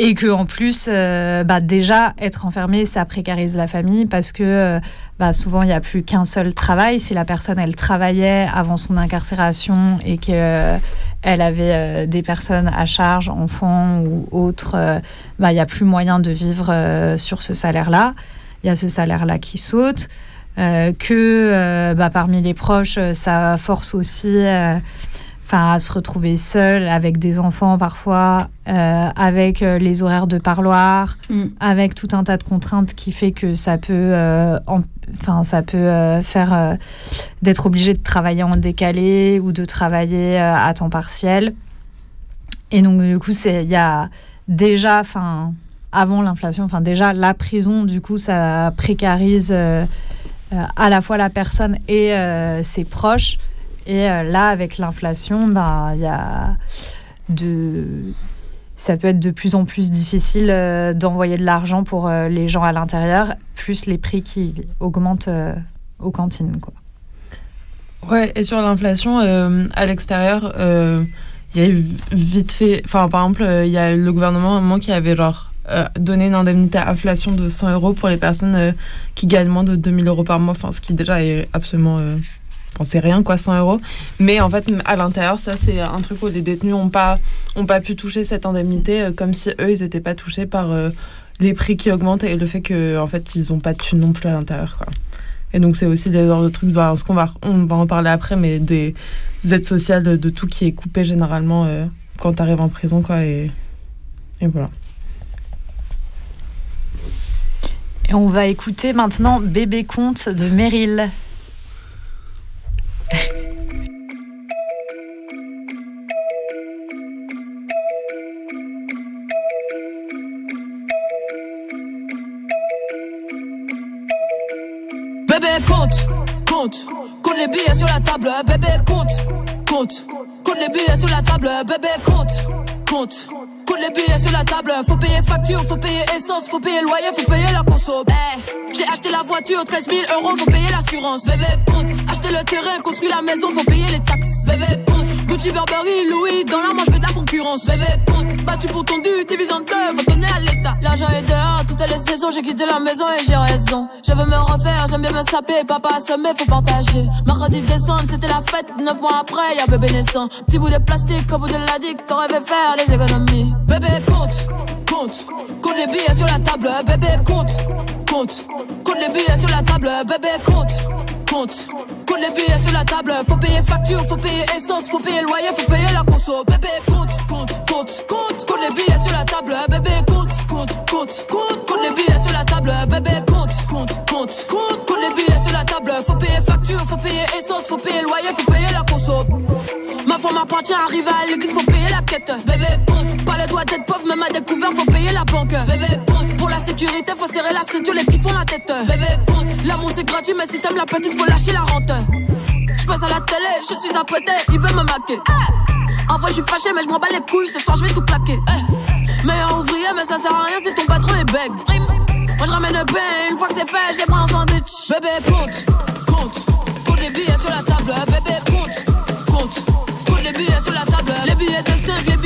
et que en plus, euh, bah, déjà, être enfermé, ça précarise la famille parce que euh, bah, souvent, il n'y a plus qu'un seul travail. Si la personne, elle travaillait avant son incarcération et qu'elle avait euh, des personnes à charge, enfants ou autres, euh, bah, il n'y a plus moyen de vivre euh, sur ce salaire-là. Il y a ce salaire-là qui saute. Euh, que euh, bah, parmi les proches, euh, ça force aussi enfin, à se retrouver seul avec des enfants parfois, euh, avec les horaires de parloir, Mm. avec tout un tas de contraintes qui fait que ça peut, euh, en- enfin, ça peut euh, faire d'être obligé de travailler en décalé ou de travailler à temps partiel. Et donc du coup, c'est il y a déjà, enfin, avant l'inflation, enfin déjà la prison, du coup, ça précarise à la fois la personne et euh, ses proches. Et euh, là, avec l'inflation, ben, il y a de... ça peut être de plus en plus difficile euh, d'envoyer de l'argent pour euh, les gens à l'intérieur, plus les prix qui augmentent euh, aux cantines. Quoi. Ouais, et sur l'inflation, euh, à l'extérieur, euh, il y a eu vite fait. Enfin, par exemple, euh, il y a le gouvernement à un moment qui avait genre euh, donné une indemnité à inflation de 100 euros pour les personnes euh, qui gagnent moins de 2000 euros par mois. Enfin, ce qui déjà est absolument. euh, c'est rien quoi, 100 euros. Mais en fait, à l'intérieur, ça, c'est un truc où les détenus n'ont pas, ont pas pu toucher cette indemnité comme si eux, ils n'étaient pas touchés par les prix qui augmentent et le fait que en fait, ils n'ont pas de thunes non plus à l'intérieur. Et donc, c'est aussi des genres de trucs, bah, ce qu'on va, on va en parler après, mais des aides sociales, de, tout qui est coupé généralement quand tu arrives en prison. Quoi, et, et voilà. Et on va écouter maintenant Bébé Conte de Meryl. Bébé compte, compte, compte les billets sur la table, bébé compte, compte, compte les billets sur la table, bébé compte, compte, compte les billets sur la table, faut payer facture, faut payer essence, faut payer loyer, faut payer la conso. Eh, j'ai acheté la voiture, 13 000 euros, faut payer l'assurance. Bébé compte, acheter le terrain, construire la maison, faut payer les taxes. Bébé compte, Gucci, Burberry, Louis, dans la main, je veux de la concurrence. Bébé compte, battu pour ton dû, divise en deux, faut à l'État. L'argent est dehors, toutes les saisons, j'ai quitté la maison et j'ai raison. Je veux me refaire, j'aime bien me saper, papa assommé, faut partager. Mercredi décembre, c'était la fête, neuf mois après, y'a bébé naissant. Petit bout de plastique, au bout de la digue, t'aurais fait faire des économies. Bébé compte, compte, compte les billets sur la table, bébé compte, compte, compte les billets sur la table, bébé compte, compte. Compte les billets sur la table, faut payer facture, faut payer essence, faut payer loyer, faut payer la conso. Bébé compte, compte, compte, compte, compte les billets sur la table, bébé compte, compte, compte, compte, compte les billets sur la table, bébé compte, compte, compte, compte, compte les billets sur la table, faut payer facture, faut payer essence, faut payer loyer, faut payer la conso. Ma femme appartient, arrive à l'église, faut payer la quête. Bébé compte, pas le droit d'être pauvre, même à découvert, faut payer la banque. Bébé compte, pour la sécurité, faut serrer la ceinture, les petits font la tête. Bébé compte, l'amour c'est gratuit, mais si t'aimes la petite, faut lâcher la rente. Je passe à la télé, je suis un il veut me maquer. En vrai, je suis fâché, mais je m'en bats les couilles, ce soir je vais tout plaquer. Eh. Meilleur ouvrier, mais ça sert à rien si ton patron est beg. Moi je ramène le une fois que c'est fait, je les prends en sandwich. Bébé, compte, compte, compte les billets sur la table. Bébé, compte, compte, compte les billets sur la table. Les billets de 5, les billets de 10, les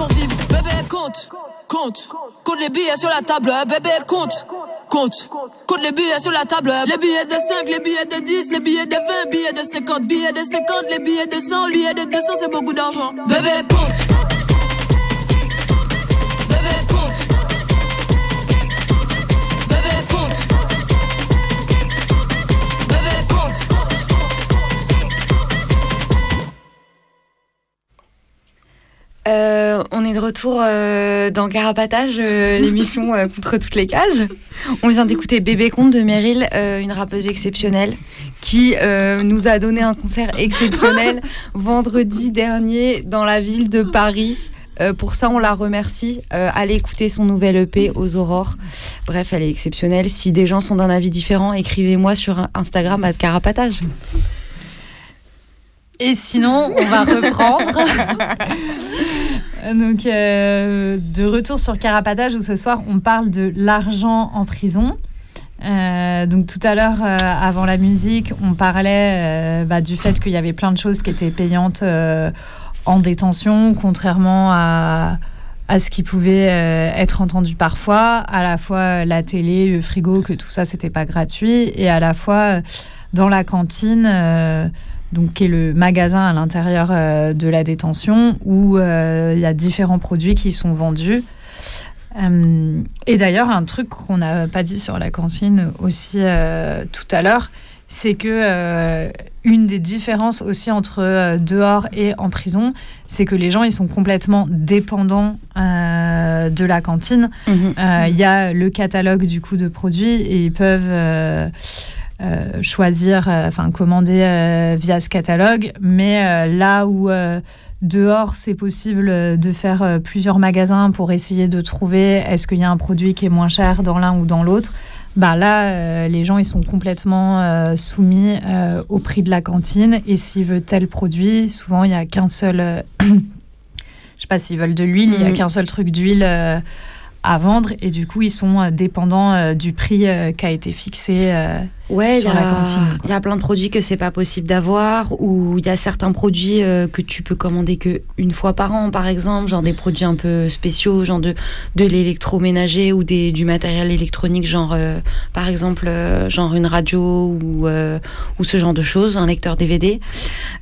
pour vivre. Bébé, compte, compte, compte les billets sur la table. Bébé, compte, compte, compte les billets sur la table. Les billets de 5, les billets de 10, les billets de 20, billets de 50, billets de 50, les billets de 100, billets de 200, c'est beaucoup d'argent. Bébé, compte. Euh, on est de retour euh, dans Carapatage, euh, l'émission contre toutes les cages. On vient d'écouter Bébé Conte de Meryl, une rappeuse exceptionnelle qui nous a donné un concert exceptionnel vendredi dernier dans la ville de Paris. Pour ça, on la remercie. Allez écouter son nouvel EP aux Aurores. Bref, elle est exceptionnelle. Si des gens sont d'un avis différent, écrivez-moi sur Instagram à Carapatage. Et sinon, on va reprendre. Donc, euh, de retour sur Carapatage, où ce soir, on parle de l'argent en prison. Euh, donc tout à l'heure, euh, avant la musique, on parlait bah, du fait qu'il y avait plein de choses qui étaient payantes en détention, contrairement à, à ce qui pouvait être entendu parfois, à la fois la télé, le frigo, que tout ça, c'était pas gratuit, et à la fois dans la cantine. Donc, qui est le magasin à l'intérieur euh, de la détention où euh, il y a différents produits qui sont vendus. Euh, et d'ailleurs, un truc qu'on n'a pas dit sur la cantine aussi tout à l'heure, c'est que une des différences aussi entre dehors et en prison, c'est que les gens ils sont complètement dépendants de la cantine. Euh, Il y a le catalogue du coup de produits et ils peuvent euh, choisir, euh, enfin commander euh, via ce catalogue. Mais là où dehors c'est possible de faire plusieurs magasins pour essayer de trouver est-ce qu'il y a un produit qui est moins cher dans l'un ou dans l'autre. Bah là, les gens ils sont complètement soumis au prix de la cantine et s'ils veulent tel produit, souvent il n'y a qu'un seul. je sais pas s'ils veulent de l'huile, il n'y a Mhm. qu'un seul truc d'huile à vendre et du coup ils sont dépendants du prix qui a été fixé. Ouais, il y, sur la a- cantine, il y a plein de produits que c'est pas possible d'avoir, ou il y a certains produits euh, que tu peux commander que une fois par an, par exemple, genre des produits un peu spéciaux, genre de, de l'électroménager ou des, du matériel électronique, genre euh, par exemple euh, genre une radio ou, euh, ou ce genre de choses, un lecteur DVD.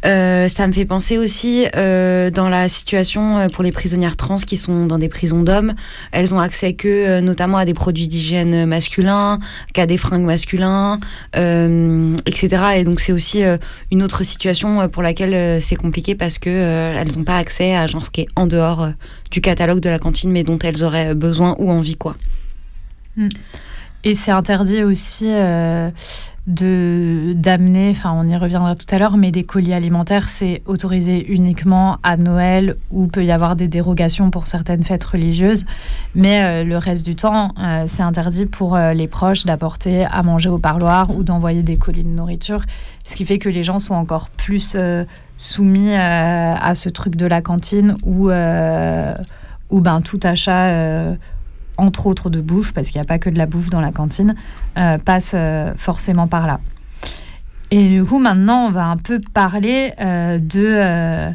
Euh, ça me fait penser aussi euh, dans la situation pour les prisonnières trans qui sont dans des prisons d'hommes, elles ont accès que notamment à des produits d'hygiène masculins, qu'à des fringues masculins etc. Et donc c'est aussi euh, une autre situation euh, pour laquelle euh, c'est compliqué parce que euh, elles n'ont pas accès à genre ce qui est en dehors euh, du catalogue de la cantine, mais dont elles auraient besoin ou envie quoi. Et c'est interdit aussi euh, de d'amener, enfin on y reviendra tout à l'heure, mais des colis alimentaires, c'est autorisé uniquement à Noël où peut y avoir des dérogations pour certaines fêtes religieuses, mais euh, le reste du temps, euh, c'est interdit pour euh, les proches d'apporter à manger au parloir ou d'envoyer des colis de nourriture, ce qui fait que les gens sont encore plus soumis à ce truc de la cantine où, où ben, tout achat... entre autres de bouffe, parce qu'il n'y a pas que de la bouffe dans la cantine, euh, passe euh, forcément par là. Et du coup, maintenant, on va un peu parler euh, de...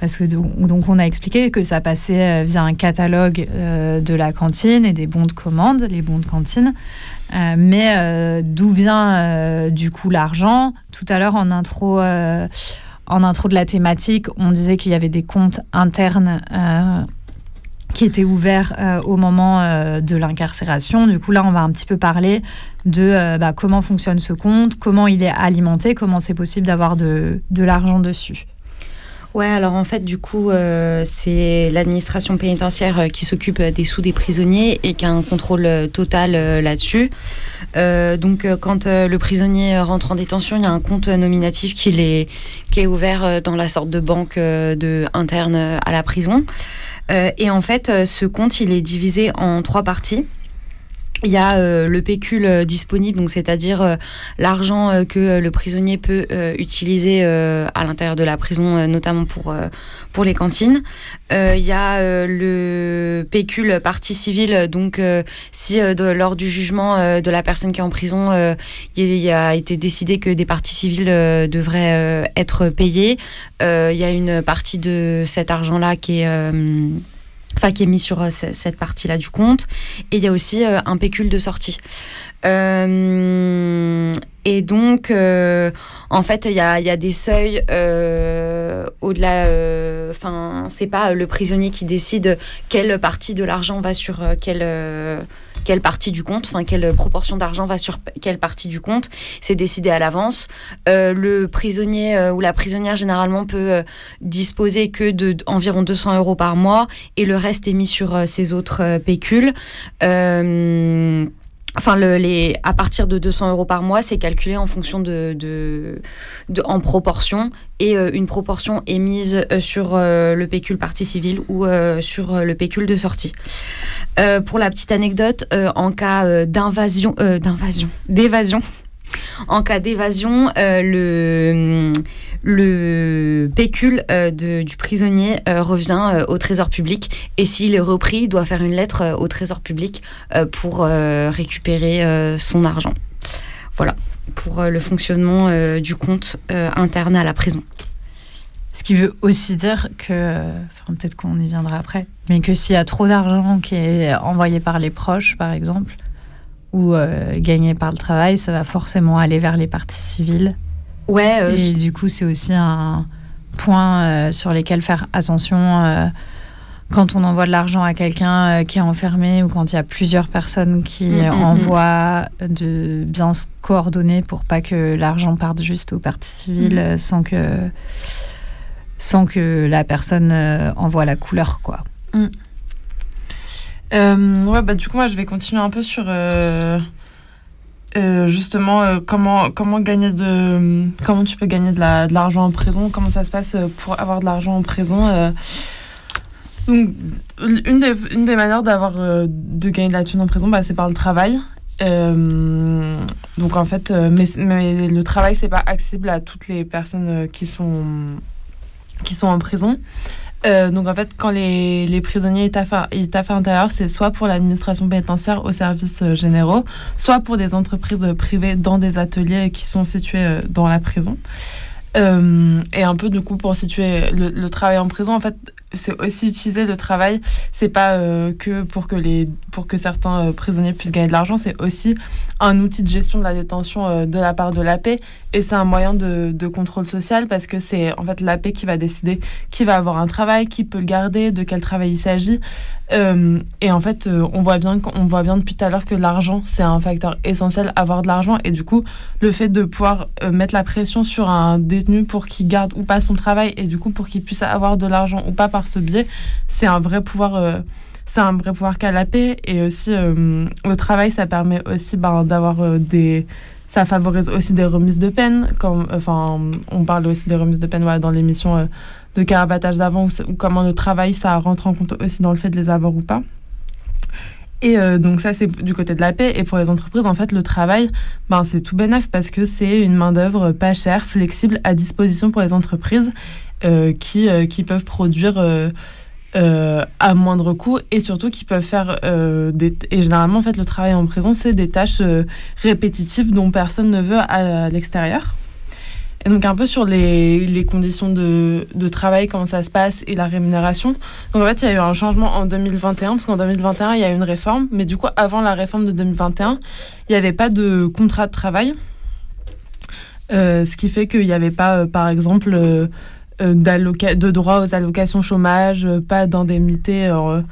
parce que donc, on a expliqué que ça passait via un catalogue de la cantine et des bons de commande, les bons de cantine. Mais d'où vient du coup l'argent? Tout à l'heure en intro, en intro de la thématique, on disait qu'il y avait des comptes internes qui étaient ouverts euh, au moment euh, de l'incarcération. Du coup, là, on va un petit peu parler de euh, bah, comment fonctionne ce compte, comment il est alimenté, comment c'est possible d'avoir de l'argent dessus. Ouais, alors en fait, du coup, euh, c'est l'administration pénitentiaire euh, qui s'occupe euh, des sous des prisonniers et qui a un contrôle total là-dessus. Donc, quand le prisonnier rentre en détention, il y a un compte nominatif qui est, qui est ouvert dans la sorte de banque de, interne à la prison. Et en fait, ce compte, il est divisé en trois parties. Il y a euh, le pécule euh, disponible, donc c'est-à-dire euh, l'argent que le prisonnier peut utiliser à l'intérieur de la prison, notamment pour, pour les cantines. Il y a le pécule partie civile, donc si lors du jugement de la personne qui est en prison, il a- été décidé que des parties civiles devraient être payées, il y a une partie de cet argent-là qui est... Enfin, qui est mis sur euh, ce- cette partie-là du compte. Et il y a aussi euh, un pécule de sortie. Euh, et donc, euh, en fait, il y a, y a des seuils euh, au-delà. euh, Enfin, c'est pas le prisonnier qui décide quelle partie de l'argent va sur euh, quelle, euh, quelle partie du compte, enfin, quelle proportion d'argent va sur quelle partie du compte. C'est décidé à l'avance. Euh, le prisonnier euh, ou la prisonnière, généralement, peut disposer que de environ 200 euros par mois et le reste est mis sur ses autres pécules. Enfin, le, les, à partir de 200 euros par mois, c'est calculé en fonction de, de, en proportion et euh, une proportion est mise euh, sur euh, le pécule partie civile ou sur le pécule de sortie. Pour la petite anecdote, en cas d'invasion, d'invasion, d'évasion, en cas d'évasion, euh, le, le pécule euh, du prisonnier euh, revient au trésor public et s'il est repris, il doit faire une lettre au trésor public pour récupérer son argent. Voilà, pour le fonctionnement du compte interne à la prison. Ce qui veut aussi dire que, enfin peut-être qu'on y viendra après, mais que s'il y a trop d'argent qui est envoyé par les proches, par exemple, ou euh, gagné par le travail, ça va forcément aller vers les parties civiles. Ouais, euh, Et du coup, c'est aussi un point euh, sur lesquels faire attention euh, quand on envoie de l'argent à quelqu'un euh, qui est enfermé ou quand il y a plusieurs personnes qui Mm, mm, mm. envoient de bien se coordonner pour pas que l'argent parte juste aux parties civiles sans que sans que la personne envoie la couleur quoi. Euh, bah, du coup, je vais continuer un peu sur euh, euh, justement comment, gagner de. Tu peux gagner de la- de l'argent en prison, comment ça se passe pour avoir de l'argent en prison. une des, manières d'avoir de gagner de la thune en prison, bah, c'est par le travail. Donc en fait, mais, le travail, c'est pas accessible à toutes les personnes qui sont, qui sont en prison. Euh, donc en fait, quand les, les prisonniers étaient à à intérieur, c'est soit pour l'administration pénitentiaire aux services euh, généraux, soit pour des entreprises euh, privées dans des ateliers qui sont situés dans la prison. Et un peu du coup pour situer le, le travail en prison, en fait, c'est aussi utiliser le travail. C'est pas euh, que pour que les pour que certains euh, prisonniers puissent gagner de l'argent, c'est aussi un outil de gestion de la détention euh, de la part de la paix et c'est un moyen de, de contrôle social parce que c'est en fait la paix qui va décider qui va avoir un travail, qui peut le garder, de quel travail il s'agit. Et en fait, on voit bien qu'on voit bien depuis tout à l'heure que l'argent c'est un facteur essentiel, avoir de l'argent et du coup le fait de pouvoir mettre la pression sur un détenu pour qu'il garde ou pas son travail et du coup pour qu'il puisse avoir de l'argent ou pas par ce biais, c'est un vrai pouvoir. euh, c'est un vrai pouvoir la paix et aussi euh, le travail ça permet aussi ben, d'avoir euh, des ça favorise aussi des remises de peine. Comme enfin on parle aussi des remises de peine dans l'émission de carabatage d'avant où comment le travail ça rentre en compte aussi dans le fait de les avoir ou pas. Et donc ça c'est du côté de la paix. Et pour les entreprises en fait le travail ben c'est tout bénef parce que c'est une main d'œuvre pas chère flexible à disposition pour les entreprises qui euh, qui peuvent produire euh, euh, à moindre coût et surtout qui peuvent faire euh, et généralement en fait le travail en prison c'est des tâches euh, répétitives dont personne ne veut à, l'extérieur. Et donc un peu sur les, les conditions de, de travail comment ça se passe et la rémunération. Donc en fait il y a eu un changement en 2021 parce qu'en 2021 il y a eu une réforme. Mais du coup avant la réforme de 2021 il n'y avait pas de contrat de travail. Euh, ce qui fait qu'il n'y avait pas euh, par exemple euh, euh, de droit aux allocations chômage, euh, pas d'indemnité euh,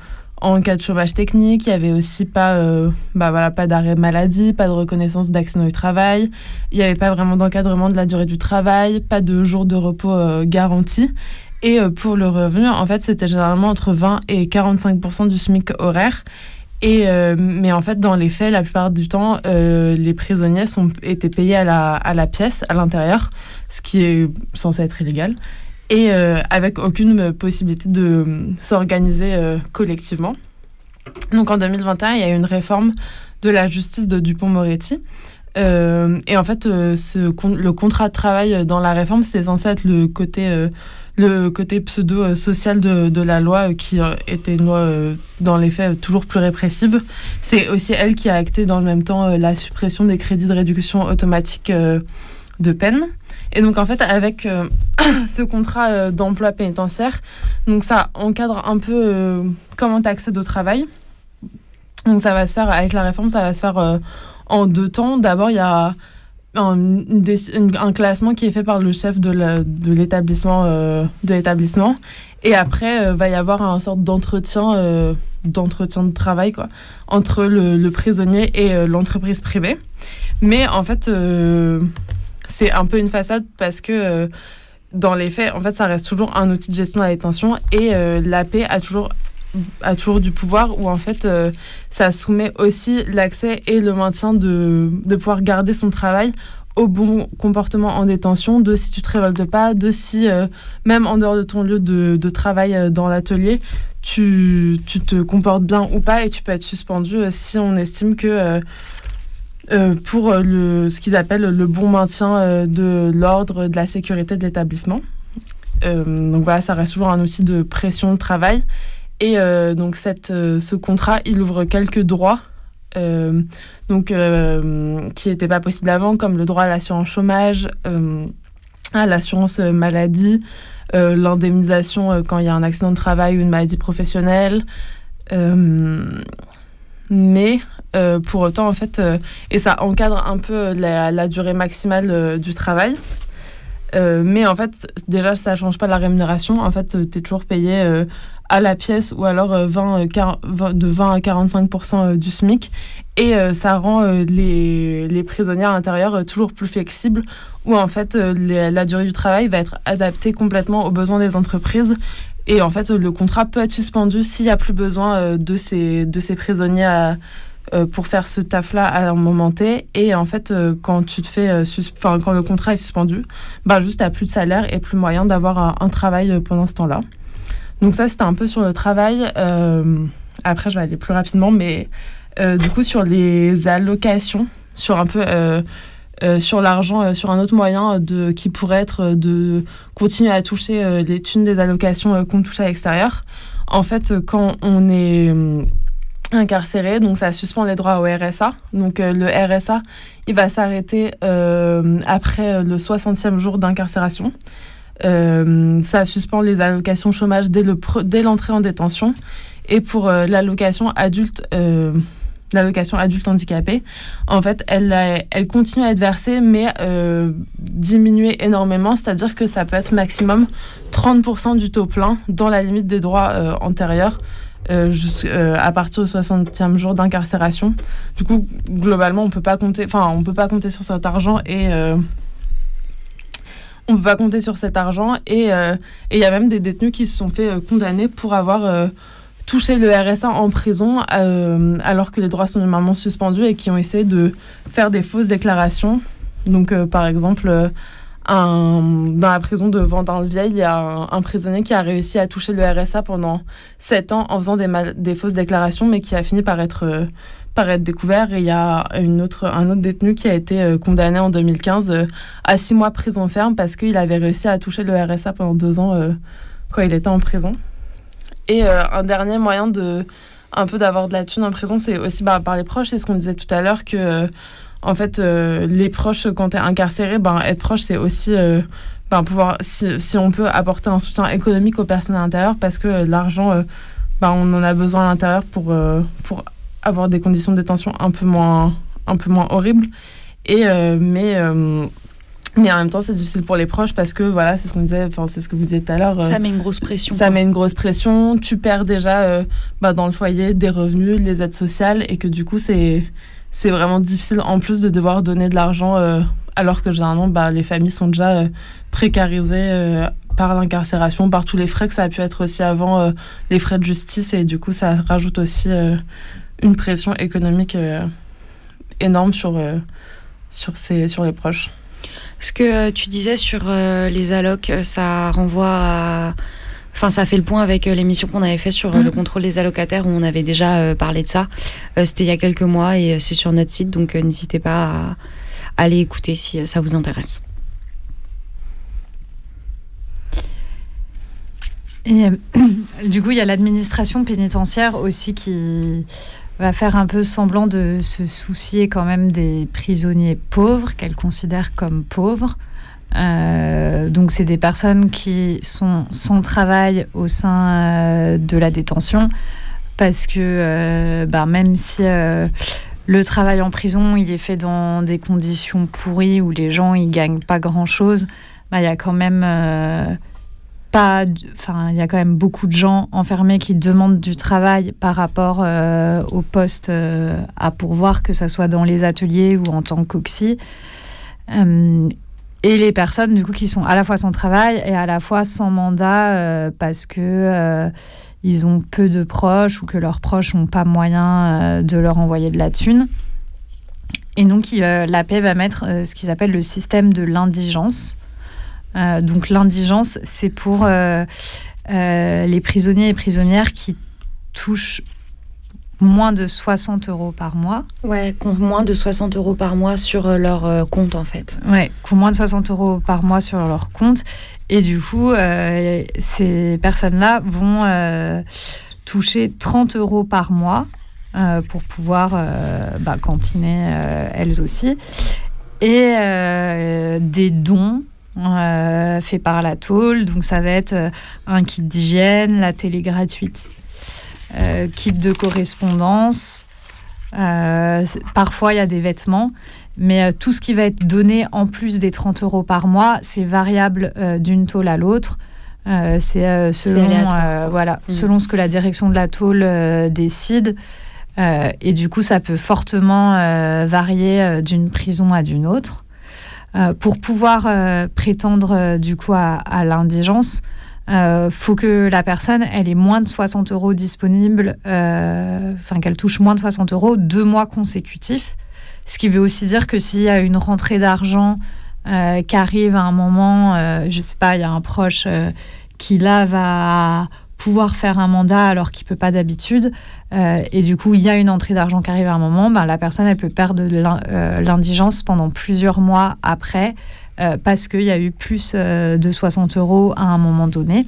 en cas de chômage technique. Il y avait aussi pas, euh, bah voilà, pas d'arrêt maladie, pas de reconnaissance d'accident du travail. Il n'y avait pas vraiment d'encadrement de la durée du travail, pas de jours de repos euh, garantis. Et euh, pour le revenu, en fait, c'était généralement entre 20 et 45% du SMIC horaire. Et, euh, mais en fait, dans les faits, la plupart du temps, euh, les prisonniers sont, étaient payés à la, à la pièce, à l'intérieur, ce qui est censé être illégal et euh, avec aucune possibilité de euh, s'organiser euh, collectivement. Donc en 2021, il y a eu une réforme de la justice de Dupont-Moretti. Et en fait, le contrat de travail dans la réforme, c'est censé être le côté, côté pseudo-social de, de la loi qui était une loi, dans les faits, toujours plus répressive. C'est aussi elle qui a acté dans le même temps la suppression des crédits de réduction automatique de peine. Et donc, en fait, avec euh, ce contrat euh, d'emploi pénitentiaire, donc ça encadre un peu euh, comment tu accèdes au travail. Donc, ça va se faire, avec la réforme, ça va se faire en deux temps. D'abord, il y a un, classement qui est fait par le chef de l'établissement. de l'établissement. et après, euh, va y avoir un sorte d'entretien d'entretien de travail quoi, entre le, prisonnier et l'entreprise privée. Mais en fait, c'est un peu une façade parce que euh, dans les faits, en fait, ça reste toujours un outil de gestion de la détention et euh, la paix a toujours a toujours du pouvoir où en fait euh, ça soumet aussi l'accès et le maintien de, de pouvoir garder son travail au bon comportement en détention, de si tu te révoltes pas, de si même en dehors de ton lieu de, de travail dans l'atelier, tu, tu te comportes bien ou pas et tu peux être suspendu si on estime que euh, pour euh, le, ce qu'ils appellent le bon maintien euh, de l'ordre, de la sécurité de l'établissement. Donc voilà, ça reste toujours un outil de pression de travail. Et donc cette, ce contrat, il ouvre quelques droits donc, qui n'étaient pas possibles avant, comme le droit à l'assurance chômage, à l'assurance maladie, l'indemnisation quand il y a un accident de travail ou une maladie professionnelle. Mais euh, pour autant, en fait, euh, et ça encadre un peu la, durée maximale euh, du travail. Mais en fait, déjà, ça change pas la rémunération. En fait, tu es toujours payé à la pièce ou alors euh, 20, euh, quar- 20 de 20 à 45% euh, du SMIC. Et ça rend les, les prisonniers à l'intérieur toujours plus flexibles, où en fait, la durée du travail va être adaptée complètement aux besoins des entreprises. Et en fait, le contrat peut être suspendu s'il n'y a plus besoin euh, de, ces, de ces prisonniers à- euh, pour faire ce taf-là à un moment T. Et en fait, euh, quand tu te fais, euh, quand le contrat est suspendu, bah juste t'as plus de salaire et plus moyen d'avoir un, travail euh, pendant ce temps-là. Donc ça, c'était un peu sur le travail. Euh, après, je vais aller plus rapidement, mais euh, du coup sur les allocations, sur un peu euh, euh, sur l'argent, euh, sur un autre moyen de qui pourrait être euh, de continuer à toucher euh, les thunes des allocations euh, qu'on touche à l'extérieur. En fait, euh, quand on est euh, incarcéré, donc ça suspend les droits au RSA. Donc euh, le RSA, il va s'arrêter euh, après euh, le 60e jour d'incarcération. Euh, ça suspend les allocations chômage dès le l'entrée en détention. Et pour euh, l'allocation adulte, euh, l'allocation adulte handicapé, en fait, elle, elle continue à être versée, mais euh, diminuée énormément. C'est-à-dire que ça peut être maximum 30% du taux plein dans la limite des droits euh, antérieurs. euh, euh, à partir du 60e jour d'incarcération. Du coup, globalement, on peut peut pas compter sur cet argent et on peut pas compter sur cet argent et il y a même des détenus qui se sont fait condamner pour avoir touché le RSA en prison euh, alors que les droits sont normalement suspendus et qui ont essayé de faire des fausses déclarations. Donc, euh, par exemple, euh, dans la prison de Vendin-le-Vieil, il y a un, prisonnier qui a réussi à toucher le RSA pendant 7 ans en faisant des, fausses déclarations, mais qui a fini par être, découvert. Et il y a une autre, un autre détenu qui a été condamné en 2015 euh, à 6 mois prison ferme parce qu'il avait réussi à toucher le RSA pendant 2 ans quand il était en prison. Et euh, un dernier moyen de un peu d'avoir de la thune en prison, c'est aussi bah, par les proches. C'est ce qu'on disait tout à l'heure que euh, en fait euh, les proches quand tu es incarcéré, ben être proche c'est aussi ben, pouvoir si, on peut apporter un soutien économique aux personnes à l'intérieur parce que l'argent ben, on en a besoin à l'intérieur pour pour avoir des conditions de détention un peu moins un peu moins horribles. Et mais mais en même temps, c'est difficile pour les proches parce que voilà, c'est ce qu'on disait, enfin c'est ce que vous disiez tout à l'heure. euh, Ça met une grosse pression. ça quoi. met une grosse pression. Tu perds déjà euh, bah, dans le foyer des revenus, les aides sociales, et que du coup, c'est c'est vraiment difficile en plus de devoir donner de l'argent euh, alors que généralement, bah, les familles sont déjà précarisées par l'incarcération, par tous les frais que ça a pu être aussi avant, les frais de justice, et du coup, ça rajoute aussi une pression économique énorme sur, sur, ces, sur les proches. Ce que euh, tu disais sur euh, les allocs, euh, ça renvoie à Enfin, ça fait le point avec l'émission qu'on avait fait sur Mhm. le contrôle des allocataires où on avait déjà parlé de ça. C'était il y a quelques mois et c'est sur notre site, donc n'hésitez pas à, aller écouter si ça vous intéresse. Et du coup, il y a l'administration pénitentiaire aussi qui va faire un peu semblant de se soucier quand même des prisonniers pauvres, qu'elle considère comme pauvres. Euh, donc, c'est des personnes qui sont sans travail au sein euh, de la détention parce que euh, bah, même si le travail en prison il est fait dans des conditions pourries où les gens ils gagnent pas grand chose, il y a quand même enfin, il y a quand même beaucoup de gens enfermés qui demandent du travail par rapport euh, au poste euh, à pourvoir, que ça soit dans les ateliers ou en tant qu'oxy. Euh, et les personnes du coup qui sont à la fois sans travail et à la fois sans mandat euh, parce que ils ont peu de proches ou que leurs proches n'ont pas moyen de leur envoyer de la thune. Et donc il, la paix va mettre ce qu'ils appellent le système de l'indigence. Euh, donc l'indigence, c'est pour euh, euh, les prisonniers et prisonnières qui touchent moins de 60 euros par mois. Ouais, qui ont moins de 60 euros par mois sur leur compte en fait. Ouais, qui ont moins de 60 euros par mois sur leur compte. Et du coup, ces personnes-là vont toucher 30 euros par mois pour pouvoir bah, cantiner elles aussi. Et des dons euh, faits par la tôle. Donc ça va être euh, un kit d'hygiène, la télé gratuite, euh, kit de correspondance. Euh, parfois, il y a des vêtements. Mais tout ce qui va être donné en plus des 30 euros par mois, c'est variable d'une tôle à l'autre. C'est selon, voilà, Mm. selon ce que la direction de la tôle décide. Et du coup, ça peut fortement varier d'une prison à d'une autre. Euh, pour pouvoir euh, prétendre euh, du coup à, l'indigence, euh, faut que la personne elle ait moins de 60 euros disponibles, enfin qu'elle touche moins de 60 euros deux mois consécutifs. Ce qui veut aussi dire que s'il y a une rentrée d'argent qui arrive à un moment, je sais pas, il y a un proche qui là va pouvoir faire un mandat alors qu'il peut pas d'habitude, euh, et du coup il y a une entrée d'argent qui arrive à un moment, ben, la personne elle peut perdre euh, l'indigence pendant plusieurs mois après euh, parce qu'il y a eu plus euh, de 60 euros à un moment donné.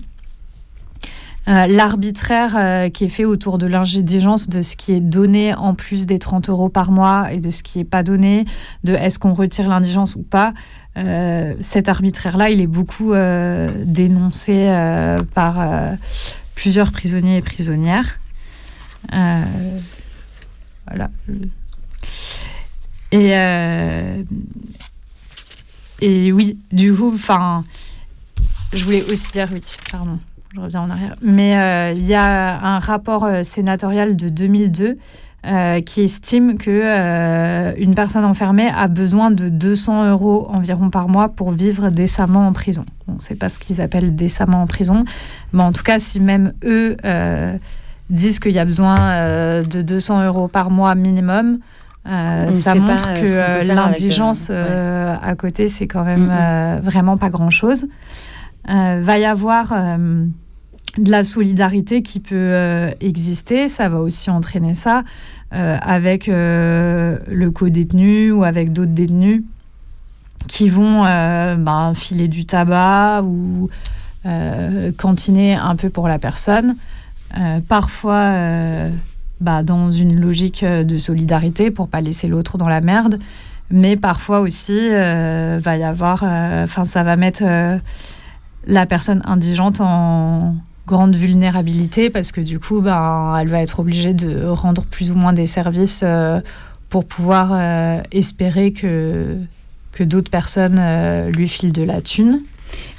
Euh, L'arbitraire euh, qui est fait autour de l'indigence, de ce qui est donné en plus des 30 euros par mois et de ce qui n'est pas donné, de est-ce qu'on retire l'indigence ou pas, euh, cet arbitraire-là, il est beaucoup dénoncé par plusieurs prisonniers et prisonnières. Voilà. Et, et oui, du coup, enfin, je voulais aussi dire oui, pardon, je reviens en arrière. Mais euh, il y a un rapport euh, sénatorial de 2002 euh, qui estime que euh, une personne enfermée a besoin de 200 euros environ par mois pour vivre décemment en prison. Bon, c'est pas ce qu'ils appellent décemment en prison, mais en tout cas, si même eux euh, disent qu'il y a besoin de 200 euros par mois minimum, On ça sait montre que l'indigence ouais. à côté, c'est quand même vraiment pas grand-chose. Euh, va y avoir euh, de la solidarité qui peut euh, exister, ça va aussi entraîner ça avec le co-détenu ou avec d'autres détenus qui vont ben, filer du tabac ou cantiner un peu pour la personne. Parfois, bah, dans une logique de solidarité pour pas laisser l'autre dans la merde, mais parfois aussi, va y avoir, enfin, ça va mettre la personne indigente en grande vulnérabilité parce que du coup, ben, elle va être obligée de rendre plus ou moins des services euh, pour pouvoir euh, espérer que, que d'autres personnes euh, lui filent de la thune.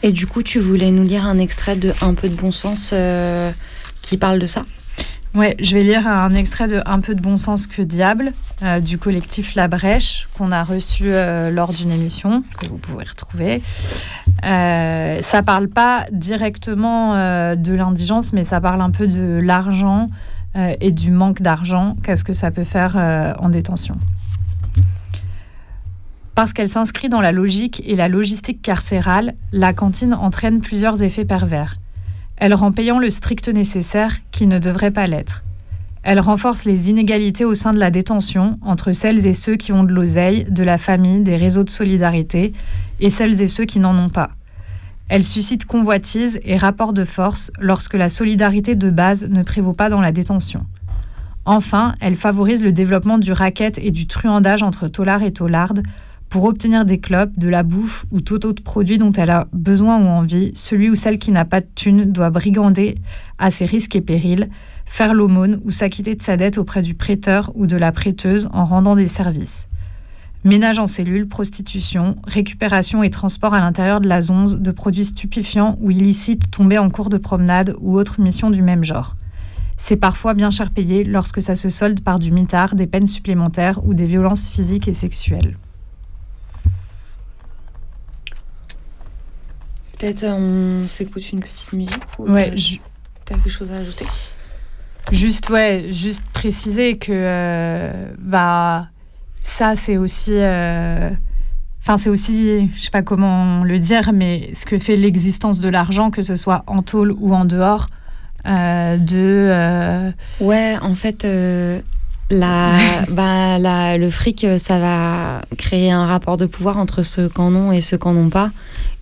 Et du coup, tu voulais nous lire un extrait de Un peu de bon sens qui parle de ça? Ouais, je vais lire un extrait de Un peu de bon sens que diable euh, du collectif La Brèche qu'on a reçu euh, lors d'une émission que vous pouvez retrouver. Euh, ça parle pas directement euh, de l'indigence, mais ça parle un peu de l'argent et du manque d'argent. Qu'est-ce que ça peut faire en détention? Parce qu'elle s'inscrit dans la logique et la logistique carcérale, la cantine entraîne plusieurs effets pervers. Elle rend payant le strict nécessaire qui ne devrait pas l'être. Elle renforce les inégalités au sein de la détention entre celles et ceux qui ont de l'oseille, de la famille, des réseaux de solidarité, et celles et ceux qui n'en ont pas. Elle suscite convoitise et rapport de force lorsque la solidarité de base ne prévaut pas dans la détention. Enfin, elle favorise le développement du racket et du truandage entre taulards et taulardes pour obtenir des clopes, de la bouffe ou tout autre produit dont elle a besoin ou envie. Celui ou celle qui n'a pas de thune doit brigander à ses risques et périls, faire l'aumône ou s'acquitter de sa dette auprès du prêteur ou de la prêteuse en rendant des services. Ménage en cellule, prostitution, récupération et transport à l'intérieur de la zonze de produits stupéfiants ou illicites tombés en cours de promenade ou autres missions du même genre. C'est parfois bien cher payé lorsque ça se solde par du mitard, des peines supplémentaires ou des violences physiques et sexuelles. Peut-être euh, on s'écoute une petite musique ou Ouais, t'as- quelque chose à ajouter? Juste, ouais, juste préciser que euh, bah, ça, c'est aussi. euh, Enfin, c'est aussi, je sais pas comment le dire, mais ce que fait l'existence de l'argent, que ce soit en tôle ou en dehors, euh, de. euh, Ouais, en fait, euh, la, bah, la- le fric, euh, ça va créer un rapport de pouvoir entre ceux qui en ont et ceux qui en ont pas.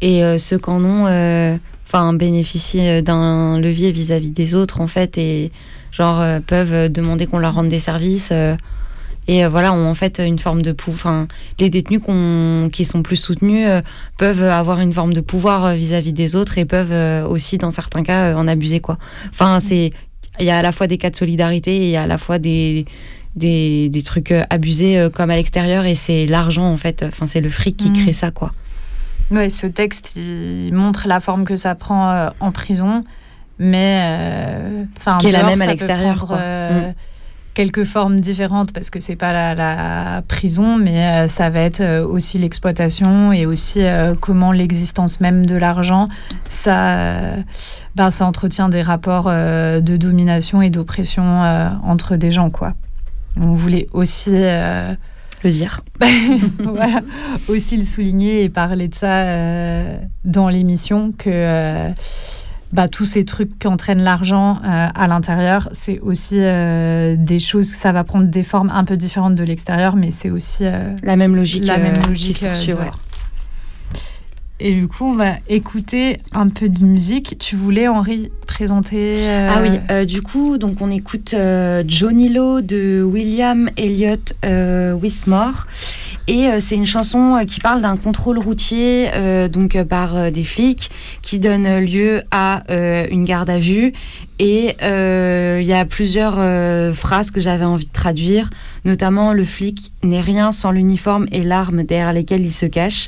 Et euh, ceux qui en ont, euh, enfin, bénéficient euh, d'un levier vis-à-vis des autres, en fait, et genre euh, peuvent demander qu'on leur rende des services. euh, et euh, voilà, ont en fait une forme de pouvoir. Enfin, les détenus qui sont plus soutenus peuvent avoir une forme de pouvoir vis-à-vis des autres et peuvent aussi, dans certains cas, en abuser, quoi. Enfin, c'est il y a à la fois des cas de solidarité et il y a à la fois des, des, des trucs abusés comme à l'extérieur et c'est l'argent en fait, enfin c'est le fric qui Mhm. crée ça quoi. Ouais, ce texte, il montre la forme que ça prend euh, en prison, mais. euh, enfin, Qui est la même à l'extérieur, euh, Mm. Quelques formes différentes parce que c'est pas la, la prison, mais euh, ça va être aussi l'exploitation et aussi comment l'existence même de l'argent, ça, ben, ça entretient des rapports de domination et d'oppression entre des gens, quoi. On voulait aussi Le dire. voilà, aussi le souligner et parler de ça euh, dans l'émission que euh, bah, tous ces trucs qui entraînent l'argent euh, à l'intérieur, c'est aussi des choses, ça va prendre des formes un peu différentes de l'extérieur, mais c'est aussi La même logique, la même qui logique se poursuit, ouais. Et du coup, on va écouter un peu de musique. Tu voulais, Henri, présenter euh, Ah oui, euh, du coup, donc on écoute euh, Johnny Lowe de William Elliott Wismore. Et c'est une chanson qui parle d'un contrôle routier donc par des flics qui donne lieu à une garde à vue. Et il y a plusieurs phrases que j'avais envie de traduire, notamment le flic n'est rien sans l'uniforme et l'arme derrière lesquelles il se cache.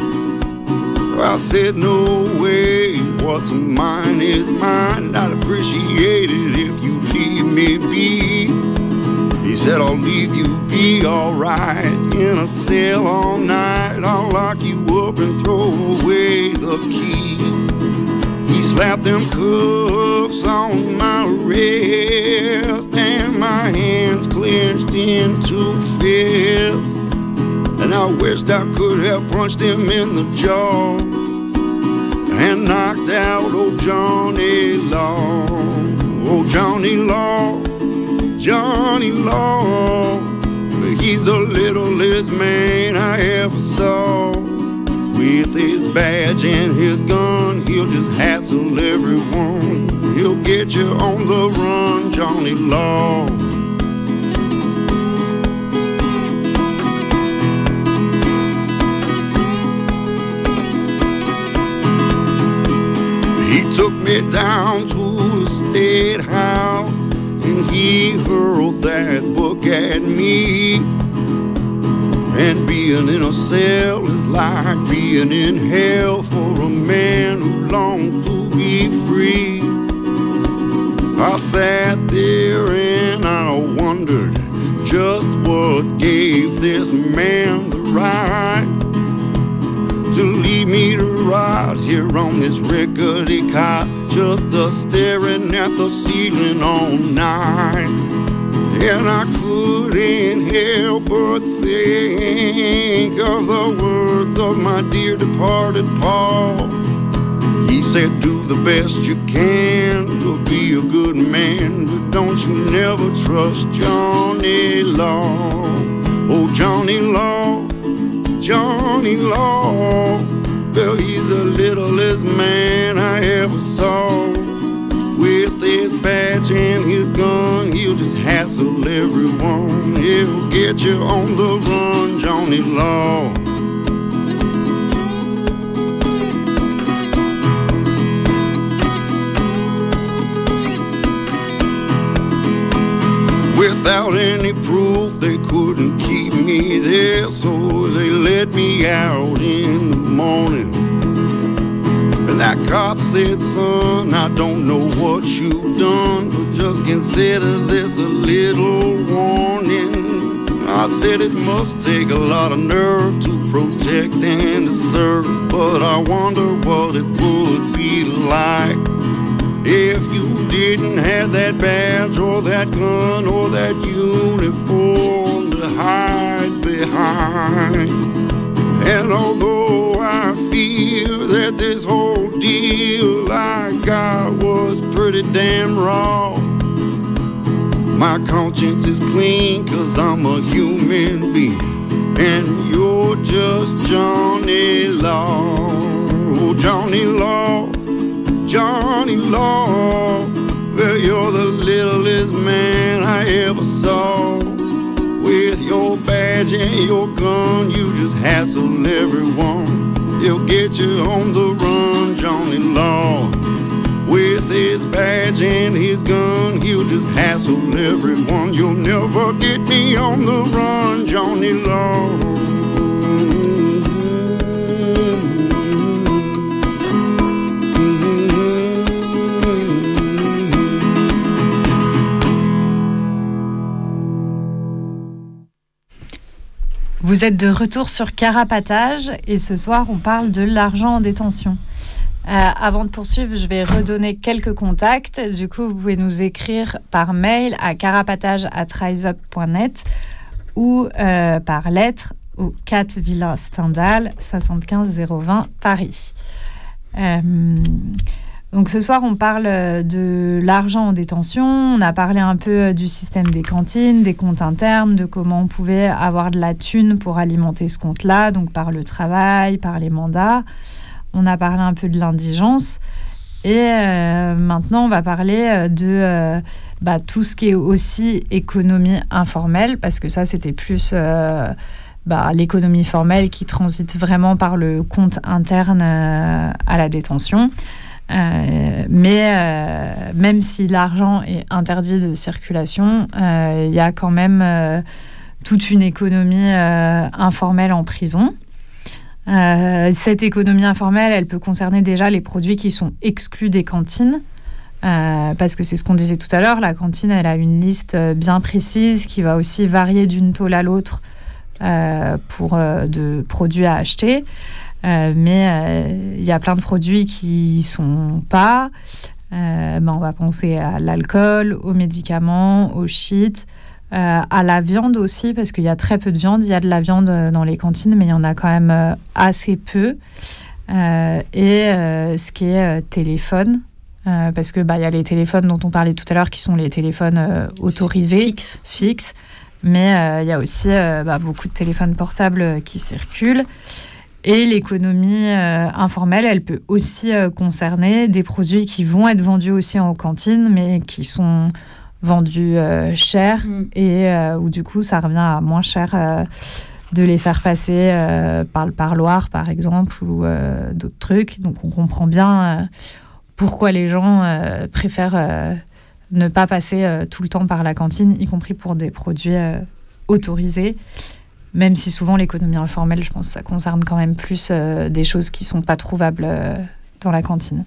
I said, No way, what's mine is mine. I'd appreciate it if you leave me be. He said, I'll leave you be alright in a cell all night. I'll lock you up and throw away the key. He slapped them cuffs on my wrist and my hands clenched into fists. And I wished I could have punched him in the jaw and knocked out old Johnny Law. Oh, Johnny Law. Johnny Law. He's the littlest man I ever saw. With his badge and his gun, he'll just hassle everyone. He'll get you on the run, Johnny Law. Took me down to the state house and he hurled that book at me. And being in a cell is like being in hell for a man who longs to be free. I sat there and I wondered just what gave this man the right to leave me to rot here on this rickety cot, just a staring at the ceiling all night. And I couldn't help but think of the words of my dear departed Paul. He said, Do the best you can to be a good man, but don't you never trust Johnny Law. Oh, Johnny Law, Johnny Law. Well, he's the littlest man I ever saw. With his badge and his gun, he'll just hassle everyone. He'll get you on the run, Johnny Law. Without any proof, they couldn't keep me there, so they let me out in the morning. And that cop said, Son, I don't know what you've done, but just consider this a little warning. I said it must take a lot of nerve to protect and to serve, but I wonder what it would be like if you didn't have that badge or that gun or that uniform to hide behind. And although I fear that this whole deal I got was pretty damn raw, my conscience is clean cause I'm a human being. And you're just Johnny Law. Oh, Johnny Law. Johnny Law. Well, you're the littlest man I ever saw. With your badge and your gun, you just hassle everyone. He'll get you on the run, Johnny Law. With his badge and his gun, he'll just hassle everyone. You'll never get me on the run, Johnny Law. Vous êtes de retour sur Carapatage et ce soir on parle de l'argent en détention. Euh, avant de poursuivre, je vais redonner quelques contacts. Du coup, vous pouvez nous écrire par mail à carapatage.riseup.net ou euh, par lettre au 4 Villa Stendhal, 75 020 Paris. Euh, donc ce soir, on parle euh, de l'argent en détention. On a parlé un peu euh, du système des cantines, des comptes internes, de comment on pouvait avoir de la thune pour alimenter ce compte-là, donc par le travail, par les mandats. On a parlé un peu de l'indigence. Et euh, maintenant, on va parler de bah, tout ce qui est aussi économie informelle, parce que ça, c'était plus bah, l'économie formelle qui transite vraiment par le compte interne à la détention. Euh, mais euh, même si l'argent est interdit de circulation, euh, il y a quand même toute une économie informelle en prison. cette économie informelle, elle peut concerner déjà les produits qui sont exclus des cantines. parce que c'est ce qu'on disait tout à l'heure, la cantine, elle a une liste bien précise qui va aussi varier d'une tôle à l'autre pour de produits à acheter. Euh, mais euh, il y a plein de produits qui sont pas. Euh, ben on va penser à l'alcool, aux médicaments, aux shit, à la viande aussi, parce qu'il y a très peu de viande. Il y a de la viande dans les cantines, mais il y en a quand même assez peu. et ce qui est téléphone, parce que bah, il y a les téléphones dont on parlait tout à l'heure, qui sont les téléphones autorisés, fixes. Fixe. Mais il y a aussi bah, beaucoup de téléphones portables qui circulent. Et l'économie euh, informelle, elle peut aussi euh, concerner des produits qui vont être vendus aussi en cantine, mais qui sont vendus euh, cher mm. et où du coup ça revient à moins cher de les faire passer par le parloir par exemple ou d'autres trucs. Donc on comprend bien pourquoi les gens préfèrent ne pas passer tout le temps par la cantine, y compris pour des produits autorisés. Même si souvent l'économie informelle, je pense que ça concerne quand même plus euh, des choses qui sont pas trouvables euh, dans la cantine.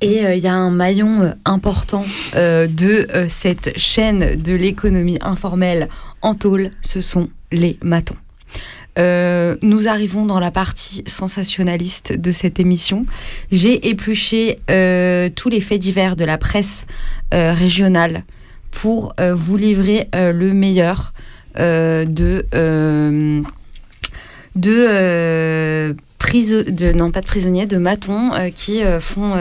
Et euh, il y a un maillon important de cette chaîne de l'économie informelle en tôle, ce sont les matons. Nous arrivons dans la partie sensationnaliste de cette émission. J'ai épluché tous les faits divers de la presse régionale pour euh, vous livrer euh, le meilleur euh, de de non pas de prisonniers de matons qui font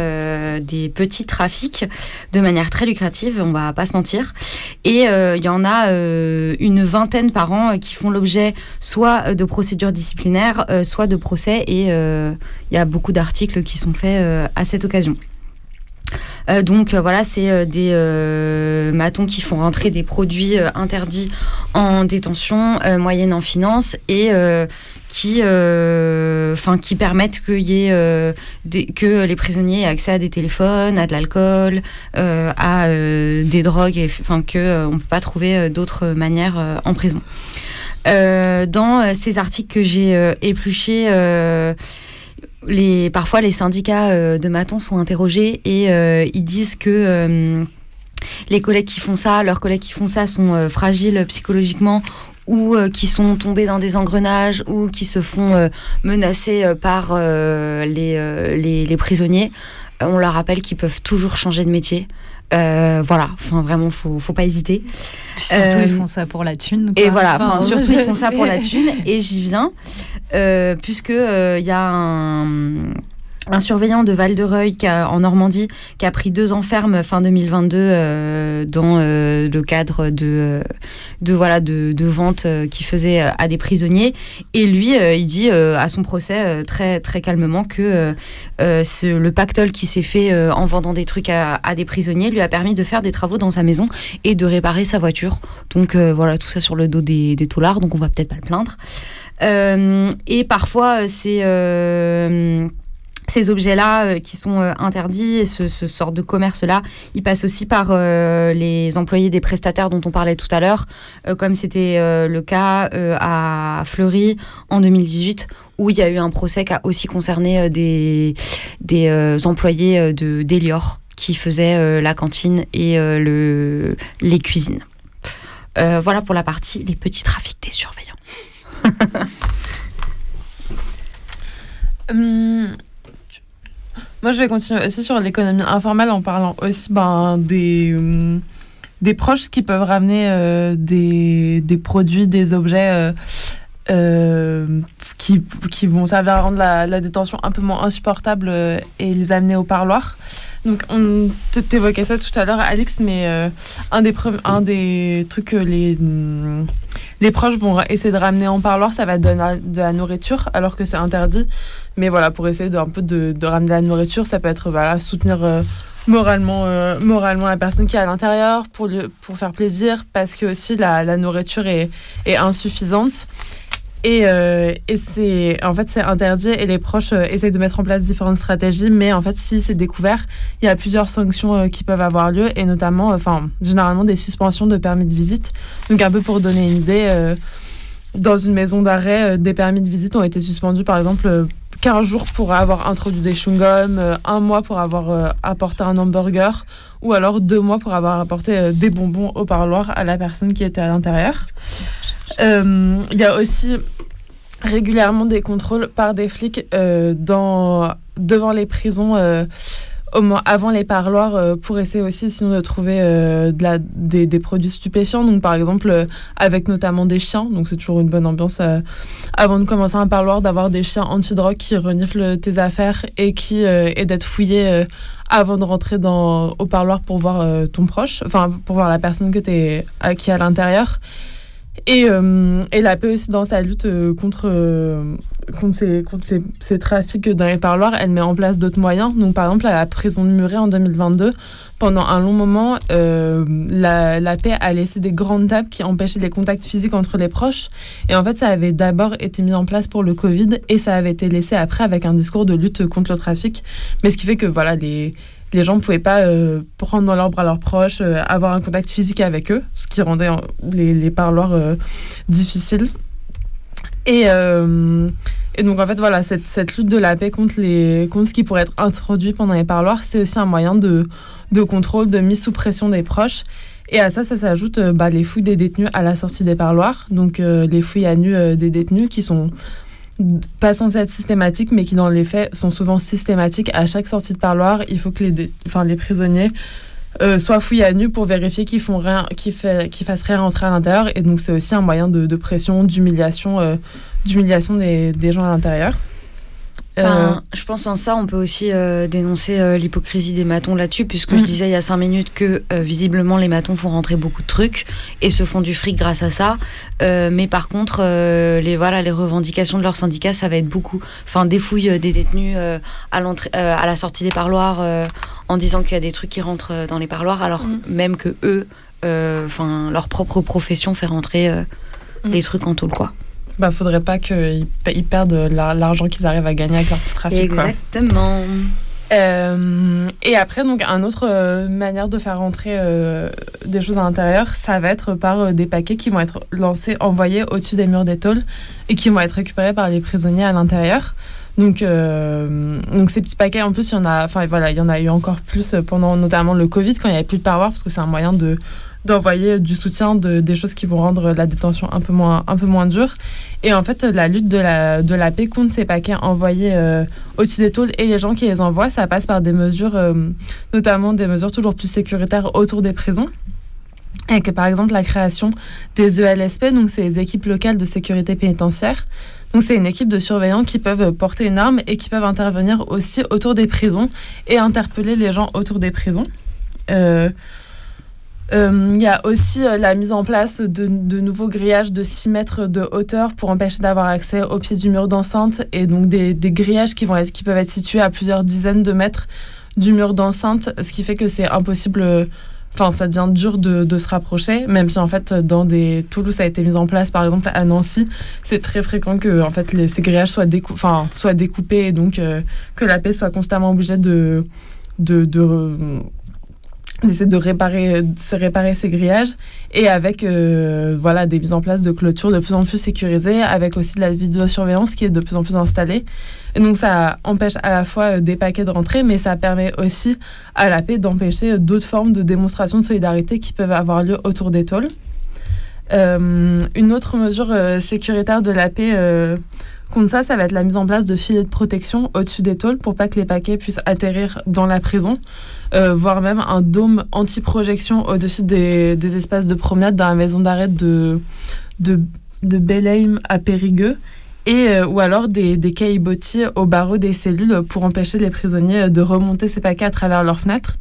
des petits trafics de manière très lucrative on va pas se mentir. Et il y en a une vingtaine par an qui font l'objet soit de procédures disciplinaires soit de procès. Et il y a beaucoup d'articles qui sont faits à cette occasion euh, donc euh, voilà, c'est euh, des matons qui font rentrer des produits interdits en détention, moyenne en finance et qui, qui permettent y ait, que les prisonniers aient accès à des téléphones, à de l'alcool, à des drogues, enfin que on peut pas trouver d'autres manières en prison. Dans ces articles que j'ai épluchés. Les, parfois, les syndicats euh, de matons sont interrogés et euh, ils disent que euh, les collègues qui font ça, leurs collègues qui font ça sont fragiles psychologiquement ou euh, qui sont tombés dans des engrenages ou qui se font euh, menacer euh, par les, les, les prisonniers. On leur rappelle qu'ils peuvent toujours changer de métier. Voilà, enfin vraiment, faut, faut pas hésiter. Puis surtout, ils font ça pour la thune. et voilà, enfin, surtout ils font ça pour la thune. Et j'y viens, euh, puisque euh, il y a un, surveillant de Val-de-Reuil en Normandie qui a pris deux ans ferme fin 2022 euh, dans euh, le cadre de, euh, de voilà de, de vente euh, qu'il faisait euh, à des prisonniers. Et lui, euh, il dit euh, à son procès euh, très très calmement que euh, euh, le pactole qui s'est fait euh, en vendant des trucs à, des prisonniers lui a permis de faire des travaux dans sa maison et de réparer sa voiture. Donc euh, voilà, tout ça sur le dos des, des taulards, donc on va peut-être pas le plaindre. Euh, et parfois, euh, euh, ces objets-là qui sont interdits ce, ce sort de commerce-là, ils passent aussi par les employés des prestataires dont on parlait tout à l'heure, comme c'était le cas à Fleury en 2018 où il y a eu un procès qui a aussi concerné des, des employés de d'Elior qui faisaient la cantine et le, les cuisines. Voilà pour la partie les petits trafics des surveillants. Hum, moi, je vais continuer aussi sur l'économie informelle en parlant aussi ben, des, hum, des proches qui peuvent ramener euh, des, des produits, des objets euh, euh, qui, qui vont servir à rendre la, la détention un peu moins insupportable euh, et les amener au parloir. Donc, on t'évoquait ça tout à l'heure, Alix, mais euh, un, des un des trucs que les, les proches vont essayer de ramener en parloir, ça va être de la, de la nourriture, alors que c'est interdit. Mais voilà, pour essayer de, un peu de, de ramener la nourriture, ça peut être voilà, soutenir euh, moralement, moralement la personne qui est à l'intérieur, pour, lui- pour faire plaisir, parce que aussi la, la nourriture est, est insuffisante. Et, euh, et c'est en fait c'est interdit et les proches euh, essayent de mettre en place différentes stratégies mais en fait si c'est découvert il y a plusieurs sanctions euh, qui peuvent avoir lieu et notamment enfin généralement des suspensions de permis de visite donc un peu pour donner une idée dans une maison d'arrêt des permis de visite ont été suspendus par exemple euh, 15 jours pour avoir introduit des chewing-gums, un mois pour avoir apporté un hamburger, ou alors deux mois pour avoir apporté des bonbons au parloir à la personne qui était à l'intérieur. Il y a aussi régulièrement des contrôles par des flics euh, dans, devant les prisons. euh, avant les parloirs euh, pour essayer aussi sinon de trouver des, produits stupéfiants donc par exemple avec notamment des chiens donc c'est toujours une bonne ambiance avant de commencer un parloir d'avoir des chiens anti-drogue qui reniflent tes affaires et qui et d'être fouillés euh, avant de rentrer dans, au parloir pour voir ton proche enfin pour voir la personne que es, à, qui est à l'intérieur et, euh, la paix aussi dans sa lutte euh, contre, euh, contre, ces, contre ces, trafics dans les parloirs, elle met en place d'autres moyens. Donc par exemple à la prison de Muret en 2022, pendant un long moment, euh, la, la paix a laissé des grandes tables qui empêchaient les contacts physiques entre les proches. Et en fait ça avait d'abord été mis en place pour le Covid et ça avait été laissé après avec un discours de lutte contre le trafic. Mais ce qui fait que voilà les les gens ne pouvaient pas euh, prendre dans leurs bras leurs proches, euh, avoir un contact physique avec eux, ce qui rendait les, parloirs euh, difficiles. Et, donc, en fait, voilà, cette, lutte de la paix contre, les, ce qui pourrait être introduit pendant les parloirs, c'est aussi un moyen de, contrôle, de mise sous pression des proches. Et à ça, ça s'ajoute bah, les fouilles des détenus à la sortie des parloirs, donc les fouilles à nu des détenus qui sont pas censées être systématiques, mais qui dans les faits sont souvent systématiques. À chaque sortie de parloir, il faut que les, enfin, les prisonniers euh, soient fouillés à nu pour vérifier qu'ils font rien, qu'ils fassent rien rentrer à l'intérieur. Et donc c'est aussi un moyen de, pression, d'humiliation, euh, d'humiliation des gens à l'intérieur. Euh, je pense en ça, on peut aussi euh, dénoncer euh, l'hypocrisie des matons là-dessus, puisque je Mm. disais il y a cinq minutes que visiblement les matons font rentrer beaucoup de trucs et se font du fric grâce à ça. Mais par contre, les voilà, les revendications de leur syndicat, ça va être beaucoup. Enfin, des fouilles des détenus à l'entrée, à la sortie des parloirs, en disant qu'il y a des trucs qui rentrent dans les parloirs, alors Mm. même que eux, enfin, leur propre profession fait rentrer Mm. des trucs en tôle, quoi. Bah, faudrait pas qu'ils perdent la- l'argent qu'ils arrivent à gagner avec leur petit trafic. quoi. Exactement. Euh, et après, donc, un autre euh, manière de faire rentrer euh, des choses à l'intérieur, ça va être par euh, des paquets qui vont être lancés, envoyés au-dessus des murs des tôles et qui vont être récupérés par les prisonniers à l'intérieur. Donc, euh, donc ces petits paquets, en plus, il y en a, enfin voilà, il y en a eu encore plus pendant notamment le Covid quand il n'y avait plus de parloir parce que c'est un moyen de d'envoyer du soutien, de, des choses qui vont rendre la détention un peu moins, un peu moins dure. Et en fait, la lutte de la, de la paix contre ces paquets envoyés euh, au-dessus des tôles et les gens qui les envoient, ça passe par des mesures, euh, notamment des mesures toujours plus sécuritaires autour des prisons. Avec par exemple la création des ELSP, donc c'est les équipes locales de sécurité pénitentiaire. Donc c'est une équipe de surveillants qui peuvent porter une arme et qui peuvent intervenir aussi autour des prisons et interpeller les gens autour des prisons. Euh, Il y a aussi euh, la mise en place de, de nouveaux grillages de 6 mètres de hauteur pour empêcher d'avoir accès au pied du mur d'enceinte et donc des, des grillages qui, vont être, qui peuvent être situés à plusieurs dizaines de mètres du mur d'enceinte, ce qui fait que c'est impossible, euh, enfin ça devient dur de, de se rapprocher, même si en fait dans des Toulouse ça a été mis en place par exemple à Nancy, c'est très fréquent que en fait les, ces grillages soient, décou soient découpés et donc euh, que la paix soit constamment obligée de, de, de d'essayer de réparer, de se réparer ces grillages et avec euh, voilà, des mises en place de clôtures de plus en plus sécurisées, avec aussi de la vidéosurveillance qui est de plus en plus installée. Et donc ça empêche à la fois euh, des paquets de rentrer, mais ça permet aussi à la paix d'empêcher d'autres formes de démonstration de solidarité qui peuvent avoir lieu autour des tôles. Euh, une autre mesure euh, sécuritaire de la paix euh, contre ça, ça va être la mise en place de filets de protection au-dessus des tôles pour pas que les paquets puissent atterrir dans la prison, euh, voire même un dôme anti-projection au-dessus des, des espaces de promenade dans la maison d'arrêt de, de, de Belheim à Périgueux. Et, euh, ou alors des, des caillebotis au barreau des cellules pour empêcher les prisonniers de remonter ces paquets à travers leurs fenêtres.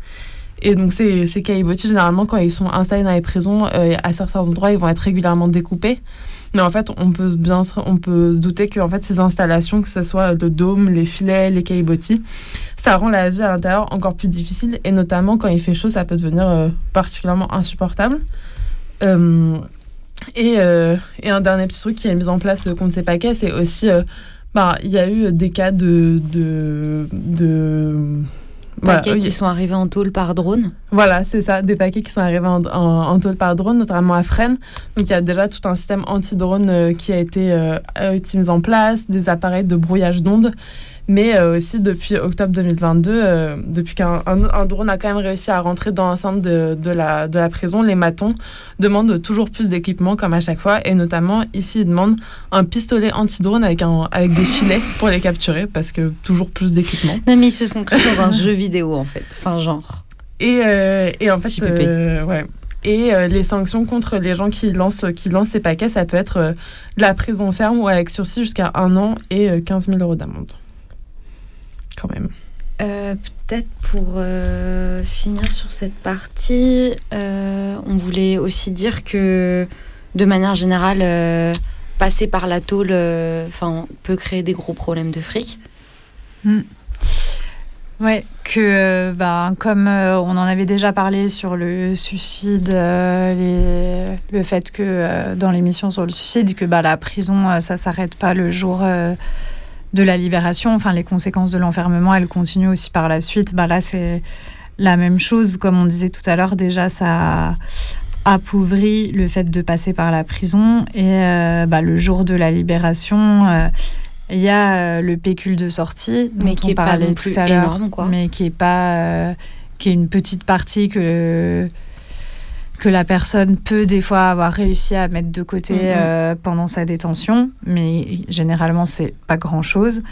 Et donc ces, ces généralement, quand ils sont installés dans les prisons, euh, à certains endroits, ils vont être régulièrement découpés. Mais en fait, on peut bien se- on peut se douter que en fait, ces installations, que ce soit le dôme, les filets, les caillebotis, ça rend la vie à l'intérieur encore plus difficile. Et notamment quand il fait chaud, ça peut devenir euh, particulièrement insupportable. Euh, et, euh, et un dernier petit truc qui est mis en place contre ces paquets, c'est aussi, bah, il y a eu des cas de voilà, Paquets oui. qui sont arrivés en tôle par drone. Voilà, c'est ça, des paquets qui sont arrivés en, en, en tôle par drone, notamment à Fresnes. Donc il y a déjà tout un système anti-drone euh, qui a été euh, a été mis en place, des appareils de brouillage d'ondes. Mais euh, aussi depuis octobre 2022, euh, depuis qu'un un, un drone a quand même réussi à rentrer dans l'enceinte de, de, la, de la prison, les matons demandent toujours plus d'équipement comme à chaque fois. Et notamment ici, ils demandent un pistolet anti-drone avec, un, avec des filets pour les capturer parce que toujours plus d'équipement. Non, mais ils se sont cru dans un jeu vidéo en fait. Enfin, genre. Et, euh, et en fait, euh, ouais. Et euh, les sanctions contre les gens qui lancent, qui lancent ces paquets, ça peut être de la prison ferme ou avec sursis jusqu'à un an et euh, 15 000 euros d'amende. Quand même. Euh, Peut-être pour euh, finir sur cette partie, euh, on voulait aussi dire que de manière générale, euh, passer par la tôle euh, 'fin, peut créer des gros problèmes de fric. Ouais, que euh, bah, comme euh, on en avait déjà parlé sur le suicide, euh, les- le fait que euh, dans l'émission sur le suicide, que bah, la prison, euh, ça s'arrête pas le jour euh, de la libération. Enfin, les conséquences de l'enfermement, elles continuent aussi par la suite. Bah, là, c'est la même chose. Comme on disait tout à l'heure, déjà, ça appauvrit le fait de passer par la prison. Et euh, bah, le jour de la libération, euh, il y a euh, le pécule de sortie dont Mais qui on est pas parlait tout à l'heure, mais qui est pas, euh, qui est une petite partie que que la personne peut des fois avoir réussi à mettre de côté Mhm. euh, pendant sa détention, mais généralement c'est pas grand chose.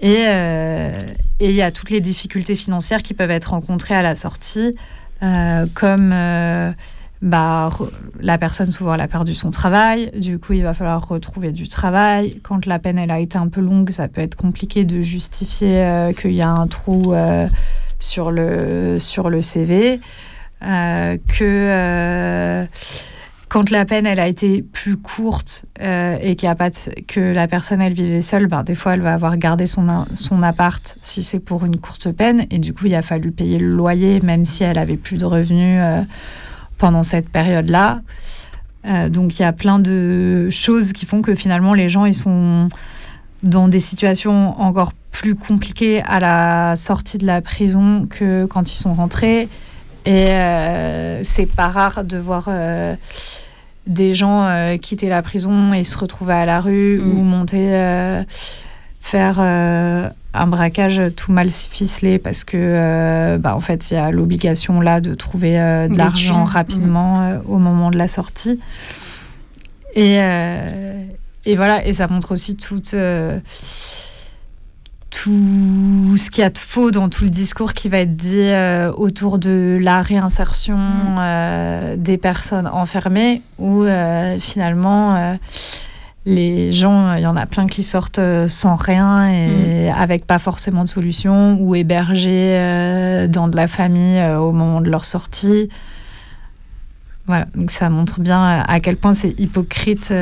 Et euh, et il y a toutes les difficultés financières qui peuvent être rencontrées à la sortie, euh, comme bah, la personne souvent elle a perdu son travail, du coup il va falloir retrouver du travail. Quand la peine elle a été un peu longue, ça peut être compliqué de justifier qu'il y a un trou sur, le, sur le CV. Euh, que euh, quand la peine elle a été plus courte euh, et qu'il a pas que la personne elle vivait seule, ben, des fois elle va avoir gardé son, son appart si c'est pour une courte peine et du coup il a fallu payer le loyer même si elle avait plus de revenus pendant cette période-là. Euh, donc il y a plein de choses qui font que finalement les gens ils sont dans des situations encore plus compliquées à la sortie de la prison que quand ils sont rentrés. Et euh, c'est pas rare de voir euh, des gens euh, quitter la prison et se retrouver à la rue Mm. ou monter euh, faire un braquage tout mal ficelé parce que bah, en fait il y a l'obligation là de trouver de l'argent rapidement euh, au moment de la sortie. Et, et voilà, et ça montre aussi toute, tout ce qu'il y a de faux dans tout le discours qui va être dit euh, autour de la réinsertion Mm. euh, des personnes enfermées, où euh, finalement les gens, il y en a plein qui sortent sans rien et avec pas forcément de solution, ou hébergés dans de la famille au moment de leur sortie. Voilà, donc ça montre bien à quel point c'est hypocrite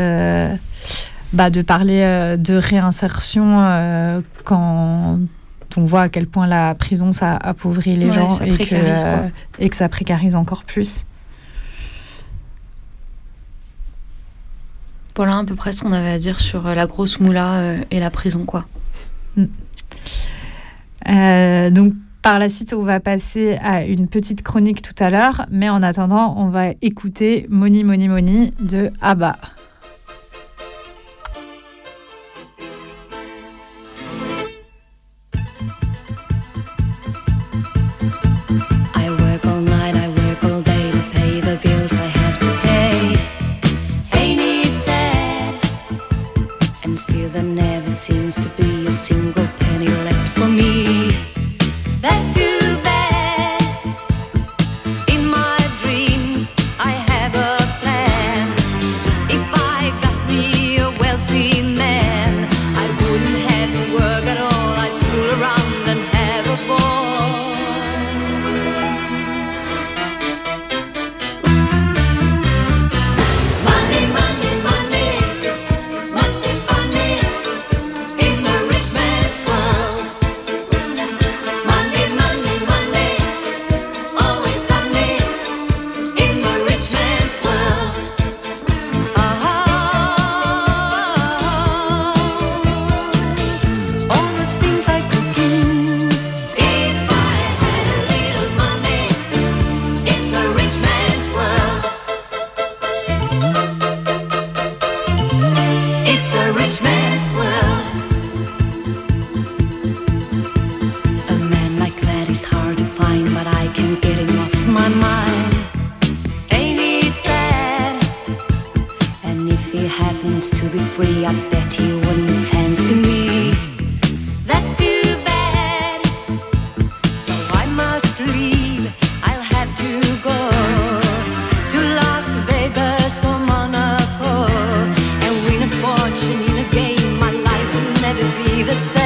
bah, de parler euh, de réinsertion euh, quand on voit à quel point la prison ça appauvrit les Ouais, gens et que, euh, et que ça précarise encore plus. Voilà à peu près ce qu'on avait à dire sur la grosse moula euh, et la prison, quoi. Euh, donc par la suite, on va passer à une petite chronique tout à l'heure, mais en attendant, on va écouter Moni Moni Moni de Abba. Seems to be the same.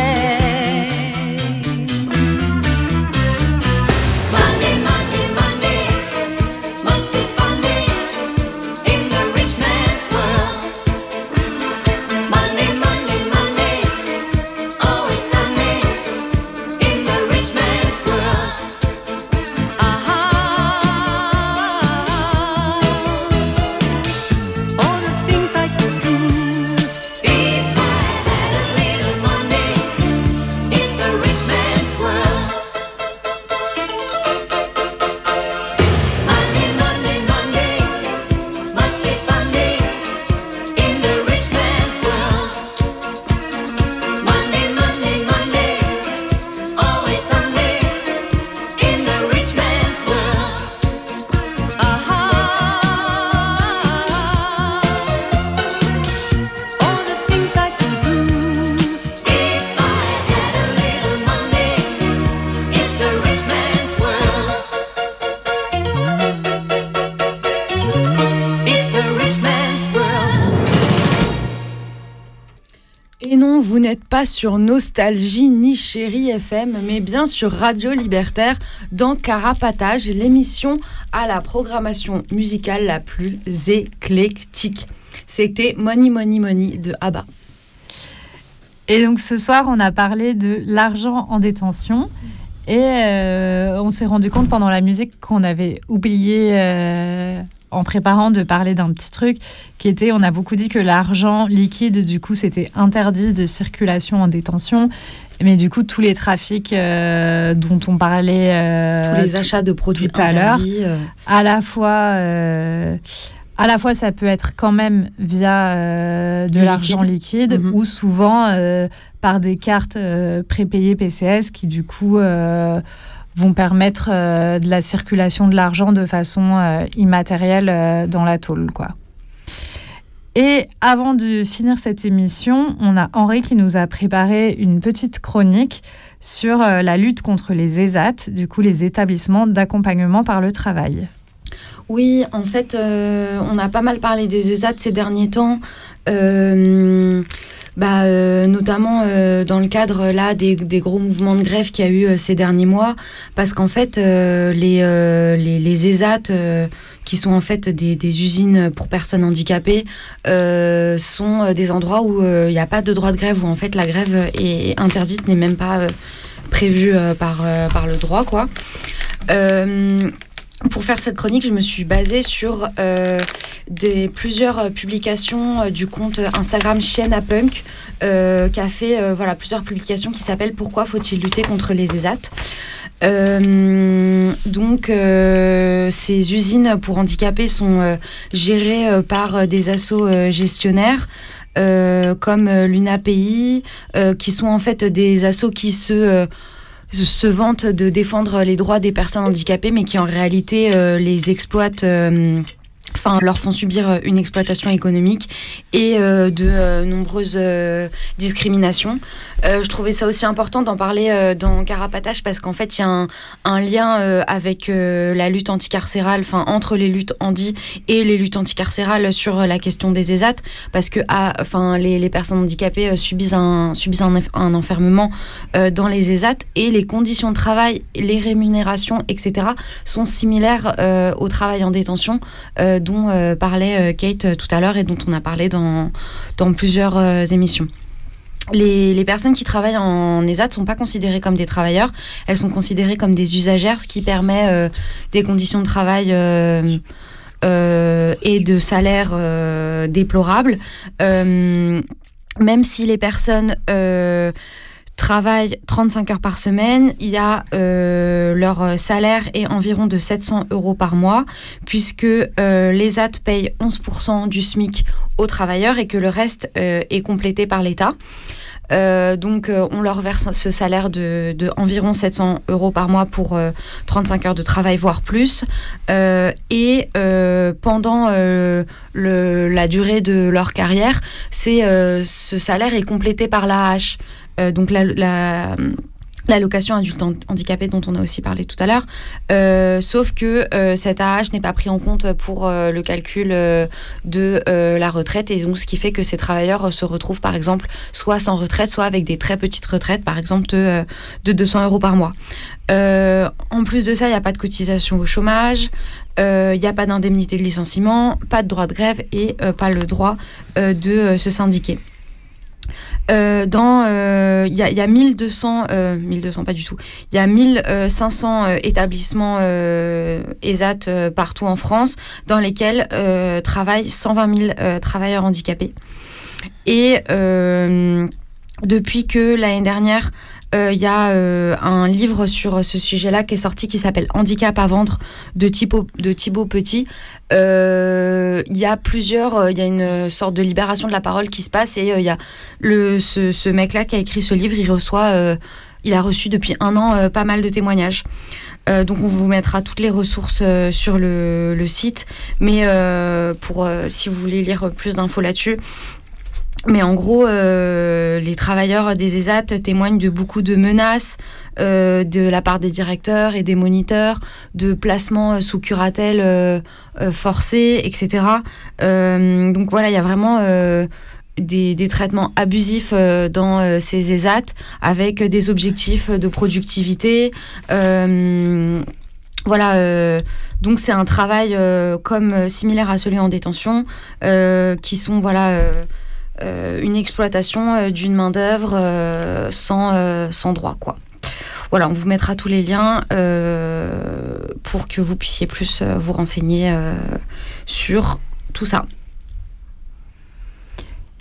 Pas sur Nostalgie ni Chérie FM, mais bien sur Radio Libertaire dans Carapatage, l'émission à la programmation musicale la plus éclectique. C'était Money Money Money de ABBA. Et donc ce soir, on a parlé de l'argent en détention. Et euh, on s'est rendu compte pendant la musique qu'on avait oublié, euh, en préparant, de parler d'un petit truc qui était, on a beaucoup dit que l'argent liquide, du coup, c'était interdit de circulation en détention. Mais du coup, tous les trafics euh, dont on parlait... Tous les achats de produits tout à l'heure, à la fois... à la fois, ça peut être quand même via euh, de l'argent liquide. liquide Mhm. ou souvent euh, par des cartes euh, prépayées PCS qui, du coup, vont permettre de la circulation de l'argent de façon immatérielle dans la tôle. Quoi. Et avant de finir cette émission, on a Henri qui nous a préparé une petite chronique sur la lutte contre les ESAT, du coup les établissements d'accompagnement par le travail. Oui, en fait, euh, on a pas mal parlé des ESAT ces derniers temps, euh, bah, euh, notamment dans le cadre là des, gros mouvements de grève qu'il y a eu ces derniers mois, parce qu'en fait, les, les, ESAT, qui sont en fait des, usines pour personnes handicapées, sont des endroits où il n'y a pas de droit de grève, où en fait la grève est interdite, n'est même pas prévue par, par le droit, quoi. Pour faire cette chronique, je me suis basée sur euh, des, plusieurs publications euh, du compte Instagram Chienne à Punk, euh, qui a fait euh, voilà, plusieurs publications qui s'appellent Pourquoi faut-il lutter contre les ESAT Euh, donc, ces usines pour handicapés sont gérées par des assos gestionnaires. comme l'UNAPI, qui sont en fait des assos qui se se vantent de défendre les droits des personnes handicapées, mais qui en réalité euh, les exploitent, euh, enfin leur font subir euh, une exploitation économique et euh, de euh, nombreuses discriminations. Je trouvais ça aussi important d'en parler dans Carapatage parce qu'en fait il y a un, lien avec la lutte anticarcérale, enfin entre les luttes handi et les luttes anticarcérales sur la question des ESAT, parce que ah, enfin les, personnes handicapées subissent un subissent un, enfermement dans les ESAT et les conditions de travail, les rémunérations, etc. sont similaires au travail en détention euh, dont euh, parlait euh, Kate tout à l'heure et dont on a parlé dans, dans plusieurs émissions. Les, personnes qui travaillent en ESAT ne sont pas considérées comme des travailleurs, elles sont considérées comme des usagères, ce qui permet des conditions de travail et de salaire euh, déplorables. Même si les personnes travaillent 35 heures par semaine, il y a euh, leur euh, salaire est environ de 700 euros par mois, puisque euh, les AT payent 11% du SMIC aux travailleurs et que le reste euh, est complété par l'État. Euh, donc, euh, on leur verse ce salaire de, de environ 700 euros par mois pour euh, 35 heures de travail, voire plus. Euh, et euh, pendant euh, le- la durée de leur carrière, c'est euh, ce salaire est complété par l'AH. Euh, donc, la, la l'allocation adulte han- handicapé dont on a aussi parlé tout à l'heure, Euh, sauf que euh, cet AH n'est pas pris en compte pour euh, le calcul euh, de euh, la retraite et donc ce qui fait que ces travailleurs euh, se retrouvent par exemple soit sans retraite, soit avec des très petites retraites, par exemple de, euh, de 200 euros par mois. Euh, en plus de ça, il n'y a pas de cotisation au chômage, euh, il n'y a pas d'indemnité de licenciement, pas de droit de grève et euh, pas le droit euh, de euh, se syndiquer. Euh, dans euh, il y, a, il y a 1200 euh, 1200 pas du tout. Il y a 1500 euh, établissements euh, ESAT euh, partout en France dans lesquels euh, travaillent 120 000 euh, travailleurs handicapés. Et euh, depuis que l'année dernière euh, il y a euh, un livre sur ce sujet-là qui est sorti qui s'appelle Handicap à vendre de Thibaut, Petit. Euh, Il y a plusieurs, euh, il y a une sorte de libération de la parole qui se passe et euh, il y a ce, mec-là qui a écrit ce livre, il reçoit, euh, il a reçu depuis un an euh, pas mal de témoignages. Euh, donc on vous mettra toutes les ressources euh, sur le, le site, mais euh, pour euh, si vous voulez lire plus d'infos là-dessus, mais en gros, euh, les travailleurs des ESAT témoignent de beaucoup de menaces euh, de la part des directeurs et des moniteurs, de placements euh, sous curatelle euh, euh, forcés, etc. Euh, donc voilà, il y a vraiment des, des traitements abusifs dans ces ESAT avec des objectifs de productivité. Voilà, euh, donc c'est un travail euh, comme similaire à celui en détention, qui sont voilà une exploitation euh, d'une main d'œuvre euh, sans euh, sans droit quoi. Voilà, on vous mettra tous les liens euh, pour que vous puissiez plus euh, vous renseigner euh, sur tout ça.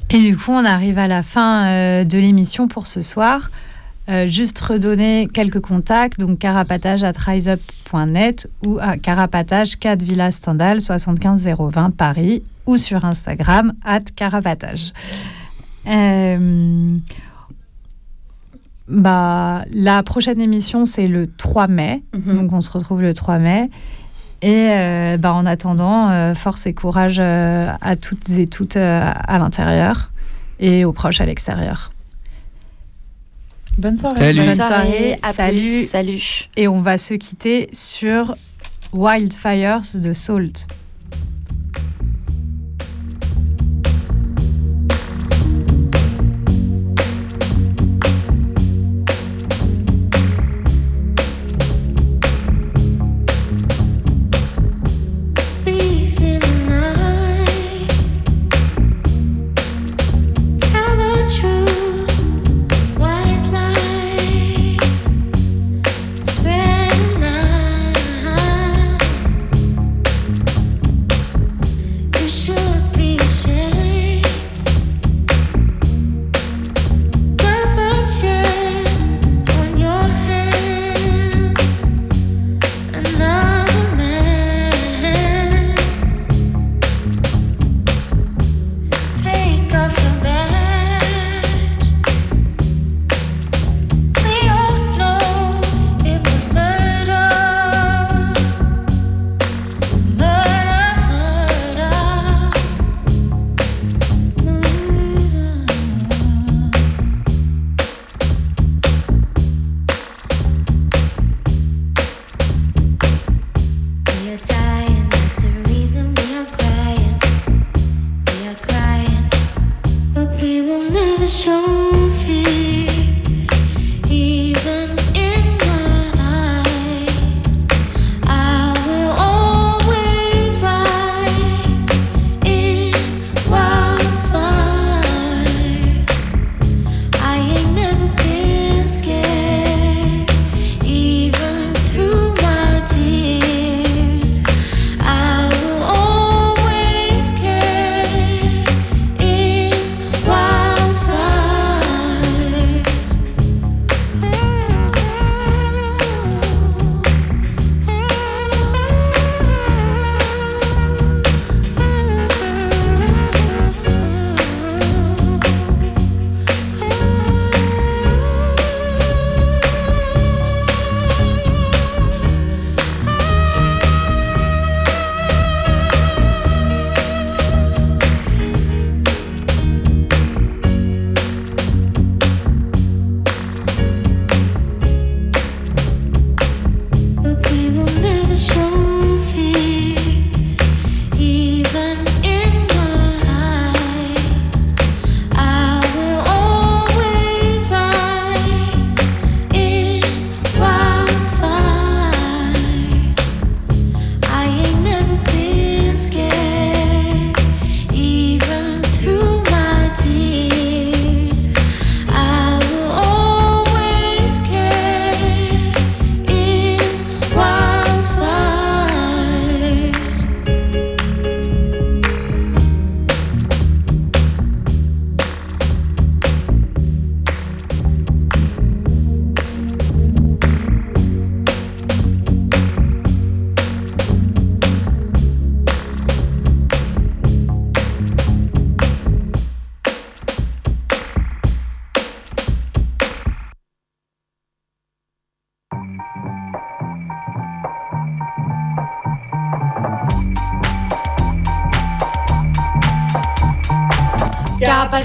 Et du coup, on arrive à la fin euh, de l'émission pour ce soir. Euh, juste redonner quelques contacts, donc carapatage at riseup.net ou à carapatage 4 Villa Stendhal 75 020 Paris ou sur Instagram at carapatage. Euh, bah, la prochaine émission, c'est le 3 mai. Donc, on se retrouve le 3 mai. Et euh, bah, en attendant, euh, force et courage euh, à toutes et toutes à l'intérieur et aux proches à l'extérieur. Bonne soirée. Salut. Bonne soirée. soirée, à Salut. plus, salut. Et on va se quitter sur Wildfires de Salt.